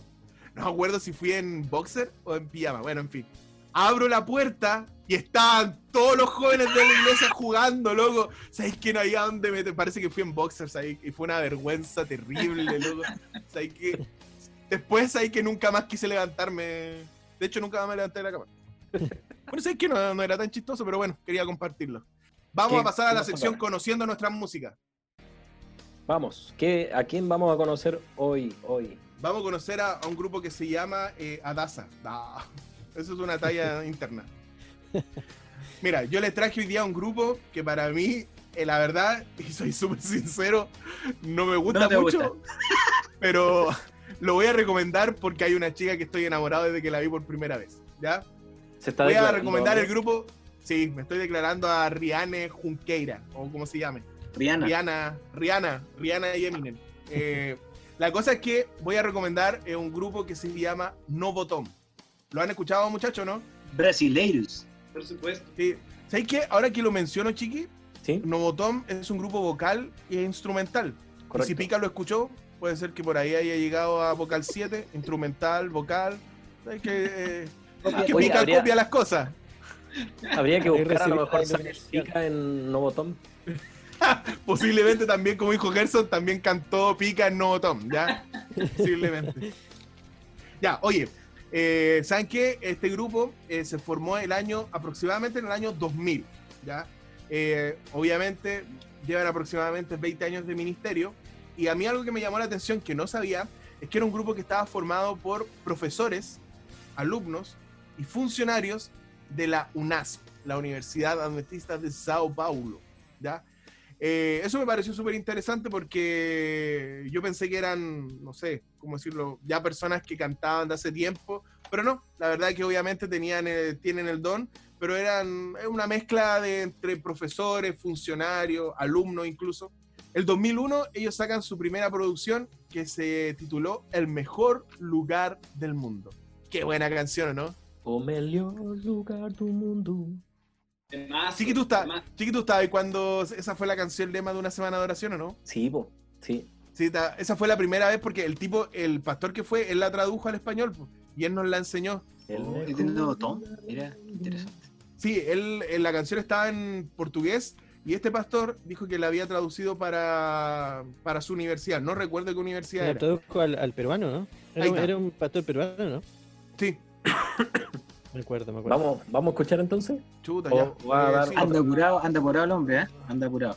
No me acuerdo si fui en boxer o en pijama. Bueno, en fin. Abro la puerta y estaban todos los jóvenes de la iglesia jugando, loco. ¿Sabéis que no había dónde meter? Parece que fui en boxer, ¿sabéis? Y fue una vergüenza terrible, loco. ¿Sabéis que Después, ¿sabéis que nunca más quise levantarme? De hecho, nunca más me levanté de la cama. Bueno, ¿sabéis que no, no era tan chistoso? Pero bueno, quería compartirlo. Vamos a pasar a ¿Qué la sección conociendo nuestra música. Vamos, ¿qué, ¿a quién vamos a conocer hoy? hoy? Vamos a conocer a, a un grupo que se llama eh, Adasa. Ah, eso es una talla interna. Mira, yo les traje hoy día un grupo que para mí, eh, la verdad, y soy súper sincero, no me gusta No mucho, pero lo voy a recomendar porque hay una chica que estoy enamorado desde que la vi por primera vez. ¿Ya? Se está Voy a recomendar el grupo. Sí, me estoy declarando a Rihanna Junqueira, o como se llame. Rihanna. Rihanna, Rihanna, Rihanna y Eminem. Eh, la cosa es que voy a recomendar eh, un grupo que se llama No Botón. ¿Lo han escuchado, muchachos, no? Brasileiros. Por supuesto. Sí. ¿Sabéis qué? Ahora que lo menciono, chiqui, ¿Sí? No Botón es un grupo vocal e instrumental. Y Correcto. si Pica lo escuchó, puede ser que por ahí haya llegado a vocal 7, instrumental, vocal. ¿Sabes que, eh, es que Oye, Pica habría- copia las cosas. Habría que buscar a lo mejor pica en Novotón. Posiblemente también, como dijo Gerson, también cantó Pica en No Tom, ¿ya? Posiblemente. Ya, oye, eh, ¿saben qué? Este grupo eh, se formó el año, aproximadamente en el año 2000, ¿ya? Eh, obviamente llevan aproximadamente 20 años de ministerio y a mí algo que me llamó la atención que no sabía es que era un grupo que estaba formado por profesores, alumnos y funcionarios de la UNASP, la Universidad Adventista de Sao Paulo, ¿ya? Eh, eso me pareció súper interesante porque yo pensé que eran, no sé, cómo decirlo, ya personas que cantaban de hace tiempo, pero no, la verdad es que obviamente tenían, eh, tienen el don, pero eran una mezcla de entre profesores, funcionarios, alumnos incluso. El 2001 ellos sacan su primera producción que se tituló El mejor lugar del mundo. Qué buena canción, ¿no? O mejor lugar do mundo. Temazo, Sí que tú estás, temazo. sí que tú estabas cuando esa fue la canción lema de una semana de oración, ¿o no? Sí, po, sí. Sí, ta- esa fue la primera vez porque el tipo, el pastor que fue, él la tradujo al español po, y él nos la enseñó. El Oh, nuevo Tom. Mira, interesante. Sí, él, la canción estaba en portugués Y este pastor dijo que la había traducido para, para su universidad. No recuerdo qué universidad La era. tradujo al, al peruano, ¿no? Era, era un pastor peruano, ¿no? Sí, Me acuerdo, me acuerdo. Vamos, vamos a escuchar entonces. chuta, O ya. va a dar- sí. Anda apurado, anda apurado el hombre, ¿eh? Anda apurado.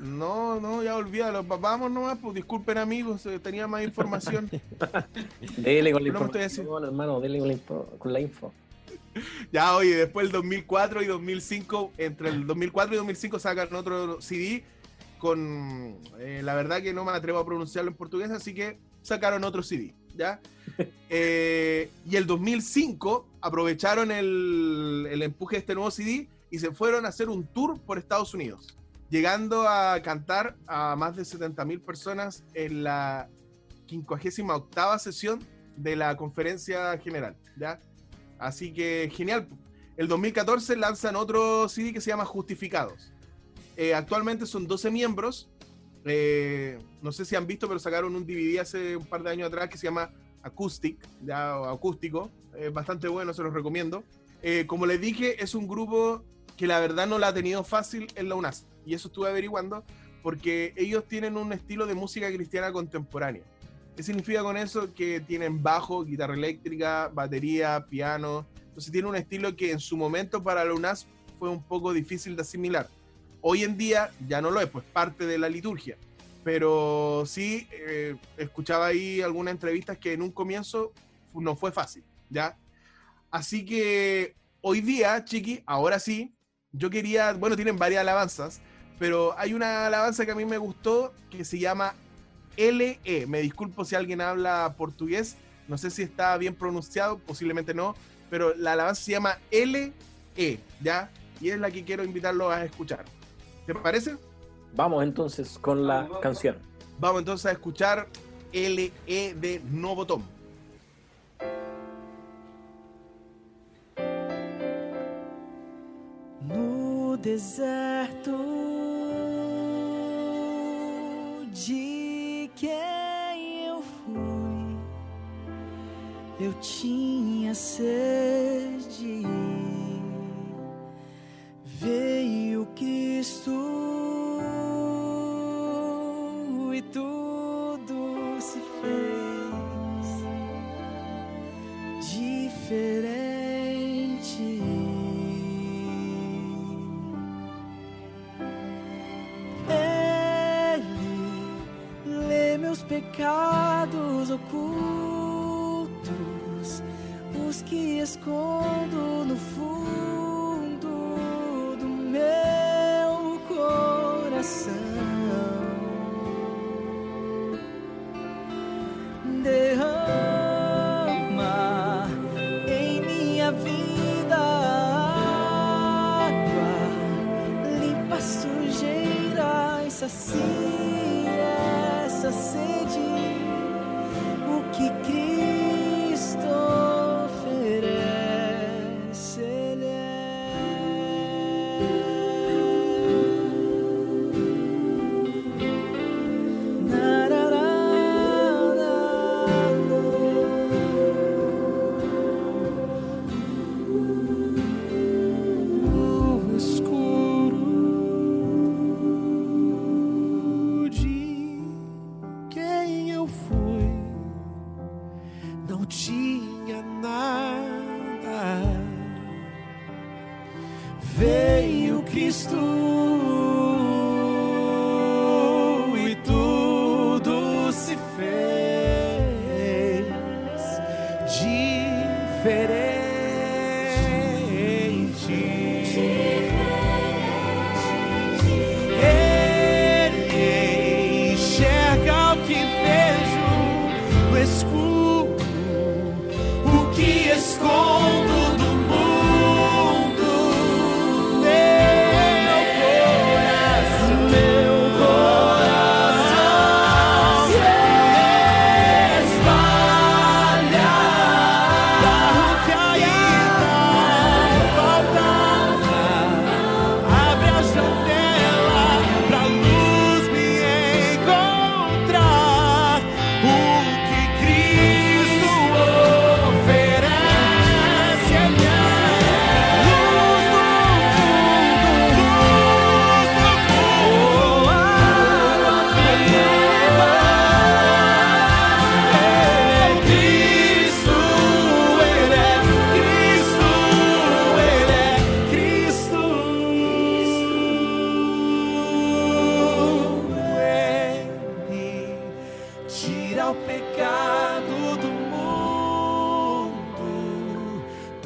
No, no, ya olvídalo. Va- Vamos nomás, pues disculpen amigos, eh, tenía más información. Dele con la No información, hermano, dele con la, info, con la info. Ya, oye, después del 2004 y 2005, entre el 2004 y 2005 sacan otro CD con, eh, la verdad que no me atrevo a pronunciarlo en portugués, así que sacaron otro CD, ¿ya? Eh, y el 2005 aprovecharon el, empuje de este nuevo CD y se fueron a hacer un tour por Estados Unidos, llegando a cantar a más de 70.000 personas en la 58 sesión de la conferencia general, ¿ya? Así que genial. El 2014 lanzan otro CD que se llama Justificados. Eh, actualmente son 12 miembros. Eh, no sé si han visto, pero sacaron un DVD hace un par de años atrás que se llama Acoustic, ya, acústico. Bastante bueno, se los recomiendo. Eh, como les dije, es un grupo que la verdad no la ha tenido fácil en la UNAS. Y eso estuve averiguando porque ellos tienen un estilo de música cristiana contemporánea. ¿Qué significa con eso? Que tienen bajo, guitarra eléctrica, batería, piano. Entonces tiene un estilo que en su momento para la UNAS fue un poco difícil de asimilar. Hoy en día ya no lo es, pues parte de la liturgia. Pero sí, eh, escuchaba ahí algunas entrevistas que en un comienzo no fue fácil, ¿ya? Así que hoy día, Chiqui, ahora sí, yo quería, bueno, tienen varias alabanzas, pero hay una alabanza que a mí me gustó que se llama LE. Me disculpo si alguien habla portugués, no sé si está bien pronunciado, posiblemente no, pero la alabanza se llama LE, ¿ya? Y es la que quiero invitarlos a escuchar. ¿Te parece? Vamos entonces con la Vamos, vamos. canción. Vamos entonces a escuchar LE de No Botón. No deserto de quem eu fui, eu tinha sede. Veio Cristo e tudo se fez diferente. Ele lê meus pecados ocultos, os que escondo no fundo do meu coração. Derrama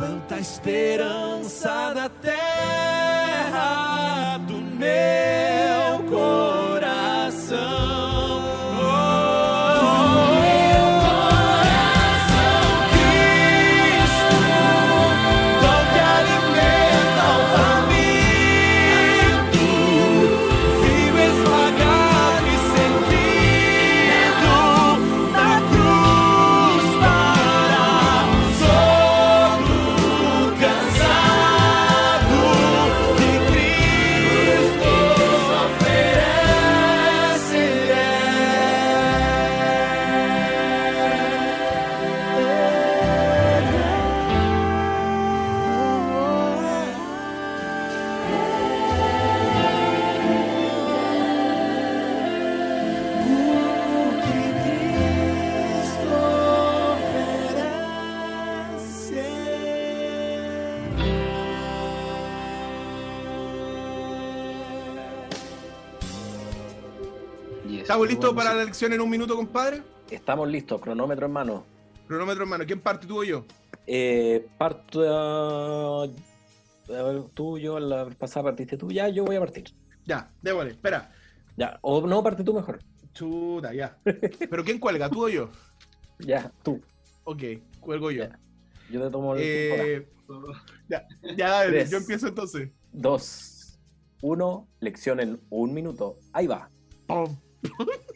planta a esperança da terra do meu coração. Yes. ¿Estamos listos Bueno, para la elección en un minuto, compadre? Estamos listos, cronómetro en mano. Cronómetro en mano. ¿Quién parte, tú o yo? Eh, parto. ver, tú, yo, la pasada partiste tú, ya, yo voy a partir. Ya, déjale, espera. Ya, o no, parte tú mejor. Chuta, ya. ¿Pero quién cuelga, tú o yo? Ya, tú. Ok, cuelgo yo. Ya. Yo te tomo el Eh, ya, ya, dale, Tres. yo empiezo entonces. Dos, uno, lección en un minuto. Ahí va. Pum.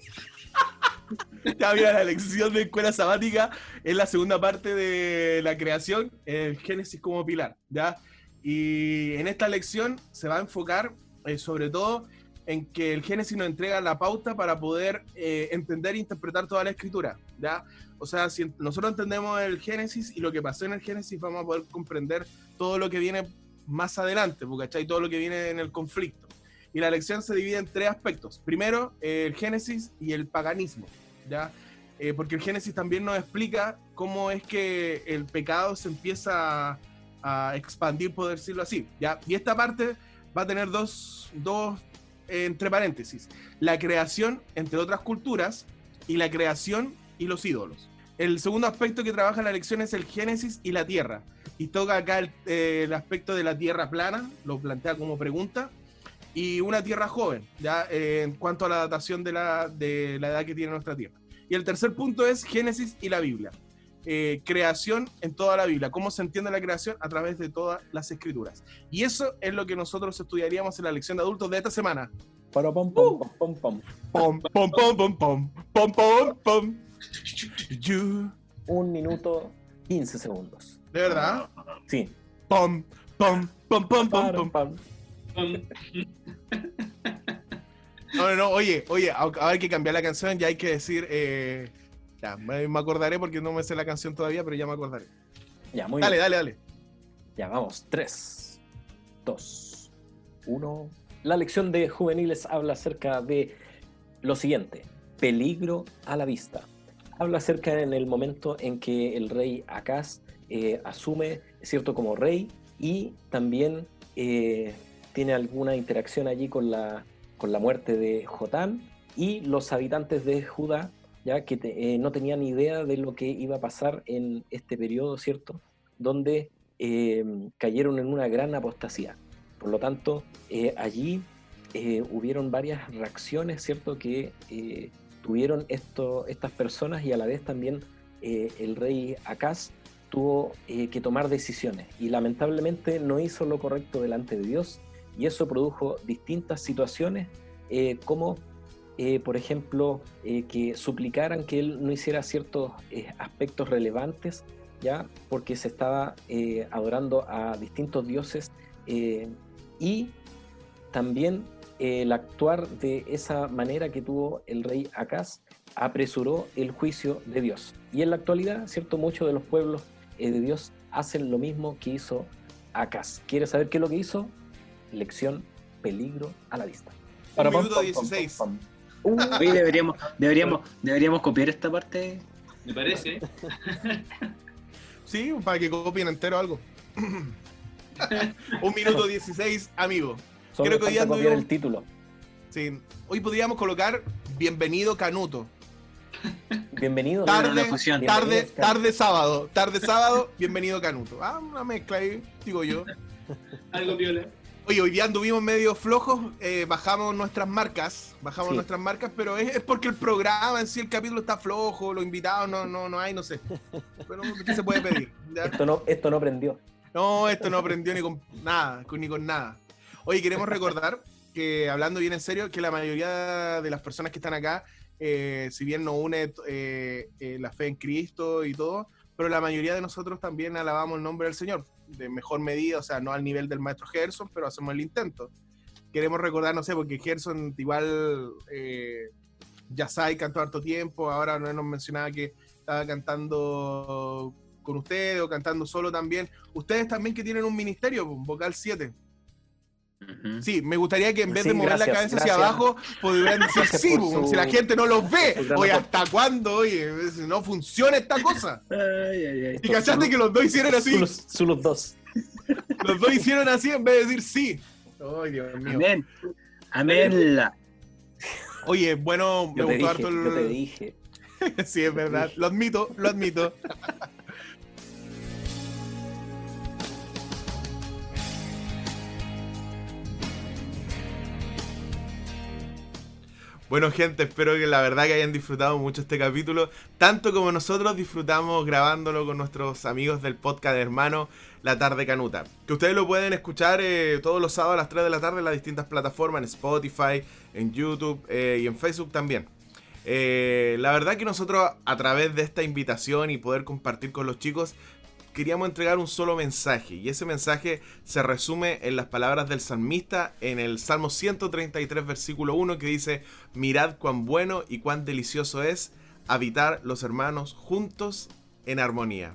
ya mira, la lección de escuela sabática es la segunda parte de la creación, el Génesis como pilar, ¿ya? Y en esta lección se va a enfocar eh, sobre todo en que el Génesis nos entrega la pauta para poder eh, entender e interpretar toda la escritura, ¿ya? O sea, si nosotros entendemos el Génesis y lo que pasó en el Génesis, vamos a poder comprender todo lo que viene más adelante, ¿cachai? Todo lo que viene en el conflicto. Y la lección se divide en tres aspectos. Primero, el Génesis y el paganismo, ¿ya? Eh, porque el Génesis también nos explica cómo es que el pecado se empieza a, expandir, por decirlo así, ¿ya? Y esta parte va a tener dos, dos eh, entre paréntesis, la creación entre otras culturas y la creación y los ídolos. El segundo aspecto que trabaja la lección es el Génesis y la Tierra. Y toca acá el, eh, el aspecto de la Tierra plana, lo plantea como pregunta, y una Tierra joven, ya eh, en cuanto a la datación de la, de la edad que tiene nuestra Tierra. Y el tercer punto es Génesis y la Biblia. Eh, creación en toda la Biblia, cómo se entiende la creación a través de todas las escrituras. Y eso es lo que nosotros estudiaríamos en la lección de adultos de esta semana. Para pom, pom, pom, pom, pom. Pom, pom, pom, pom, pom, pom, pom, pom. You. Un minuto, 15 segundos. ¿De verdad? Sí. Pom, pom, pom, pom, pom, pom. No, no, no, oye, oye, ahora hay que cambiar la canción, ya hay que decir, eh, ya, me, me acordaré porque no me sé la canción todavía, pero ya me acordaré. Ya, muy Dale, bien. dale, dale. Ya, vamos. 3, 2, 1. La lección de juveniles habla acerca de lo siguiente: peligro a la vista. Habla acerca en el momento en que el rey Acaz eh, asume, ¿cierto?, como rey y también eh, tiene alguna interacción allí con la, con la muerte de Jotán y los habitantes de Judá, ya que eh, no tenían idea de lo que iba a pasar en este periodo, ¿cierto?, donde eh, cayeron en una gran apostasía. Por lo tanto, eh, allí eh, hubieron varias reacciones, ¿cierto?, que tuvieron esto, estas personas y a la vez también el rey Acaz tuvo que tomar decisiones y lamentablemente no hizo lo correcto delante de Dios y eso produjo distintas situaciones eh, como, eh, por ejemplo, eh, que suplicaran que él no hiciera ciertos aspectos relevantes ya porque se estaba adorando a distintos dioses y también el actuar de esa manera que tuvo el rey Acaz apresuró el juicio de Dios. Y en la actualidad, cierto, muchos de los pueblos de Dios hacen lo mismo que hizo Acaz. ¿Quieres saber qué es lo que hizo? Lección peligro a la vista. Un minuto 16. Uh, Oye, deberíamos, deberíamos, deberíamos copiar esta parte. Me parece. Sí, para que copien entero algo. Un minuto 16, amigo. solo creo que hoy copiar el título. Sí. Hoy podríamos colocar Bienvenido Canuto. Bienvenido. Tarde, tarde, Bienvenido, tarde sábado, tarde sábado, bienvenido Canuto. Ah, una mezcla ahí, digo yo. Algo viola. Oye, hoy día anduvimos medio flojos, eh, bajamos nuestras marcas, bajamos Sí. nuestras marcas, pero es, es porque el programa en sí, el capítulo está flojo, los invitados no, no, no hay, no sé. Pero, ¿qué se puede pedir? ¿Ya? Esto no, esto no prendió. No, esto no aprendió ni con nada, ni con nada. Oye, queremos recordar que, hablando bien en serio, que la mayoría de las personas que están acá, eh, si bien nos une eh, eh, la fe en Cristo y todo, pero la mayoría de nosotros también alabamos el nombre del Señor, de mejor medida, o sea, no al nivel del maestro Gerson, pero hacemos el intento. Queremos recordar, no sé, porque Gerson igual eh, ya sabe, cantó harto tiempo, ahora no nos mencionaba que estaba cantando con ustedes o cantando solo también. Ustedes también que tienen un ministerio, pues, Vocal 7. Sí, me gustaría que en vez Sí, de mover la gracias, cabeza hacia abajo, pudieran decir sí, su- si la gente no los ve. Oye. ¿hasta cuándo? Oye, no funciona esta cosa. Ay, ay, ay. Y cachaste que los dos hicieron así. Zulos, Zulos dos. Los dos hicieron así en vez de decir sí. Ay, Dios mío. Amén. Amén. Oye, bueno, me Yo te gustó dije, harto el... yo te dije. Sí, es verdad. Lo admito, lo admito. Bueno, gente, espero que la verdad que hayan disfrutado mucho este capítulo, tanto como nosotros disfrutamos grabándolo con nuestros amigos del podcast hermano La Tarde Canuta. Que ustedes lo pueden escuchar eh, todos los sábados a las 3 de la tarde en las distintas plataformas, en Spotify, en YouTube eh, y en Facebook también. Eh, la verdad que nosotros a través de esta invitación y poder compartir con los chicos queríamos entregar un solo mensaje y ese mensaje se resume en las palabras del salmista en el Salmo 133 versículo 1 que dice mirad cuán bueno y cuán delicioso es habitar los hermanos juntos en armonía.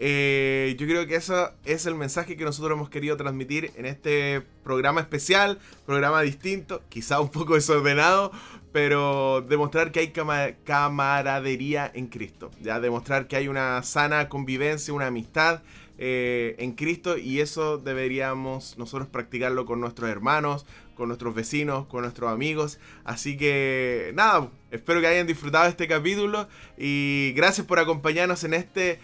Eh, yo creo que eso es el mensaje que nosotros hemos querido transmitir en este programa especial, programa distinto, quizá un poco desordenado, pero demostrar que hay cama- camaradería en Cristo, ya demostrar que hay una sana convivencia, una amistad eh, en Cristo y eso deberíamos nosotros practicarlo con nuestros hermanos, con nuestros vecinos, con nuestros amigos. Así que nada, espero que hayan disfrutado este capítulo y gracias por acompañarnos en este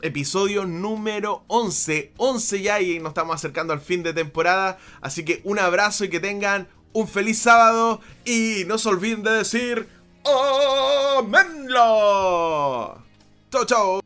episodio número 11. 11 ya y nos estamos acercando al fin de temporada. Así que un abrazo y que tengan un feliz sábado. Y no se olviden de decir... ¡Amenlo! ¡Chao, chao!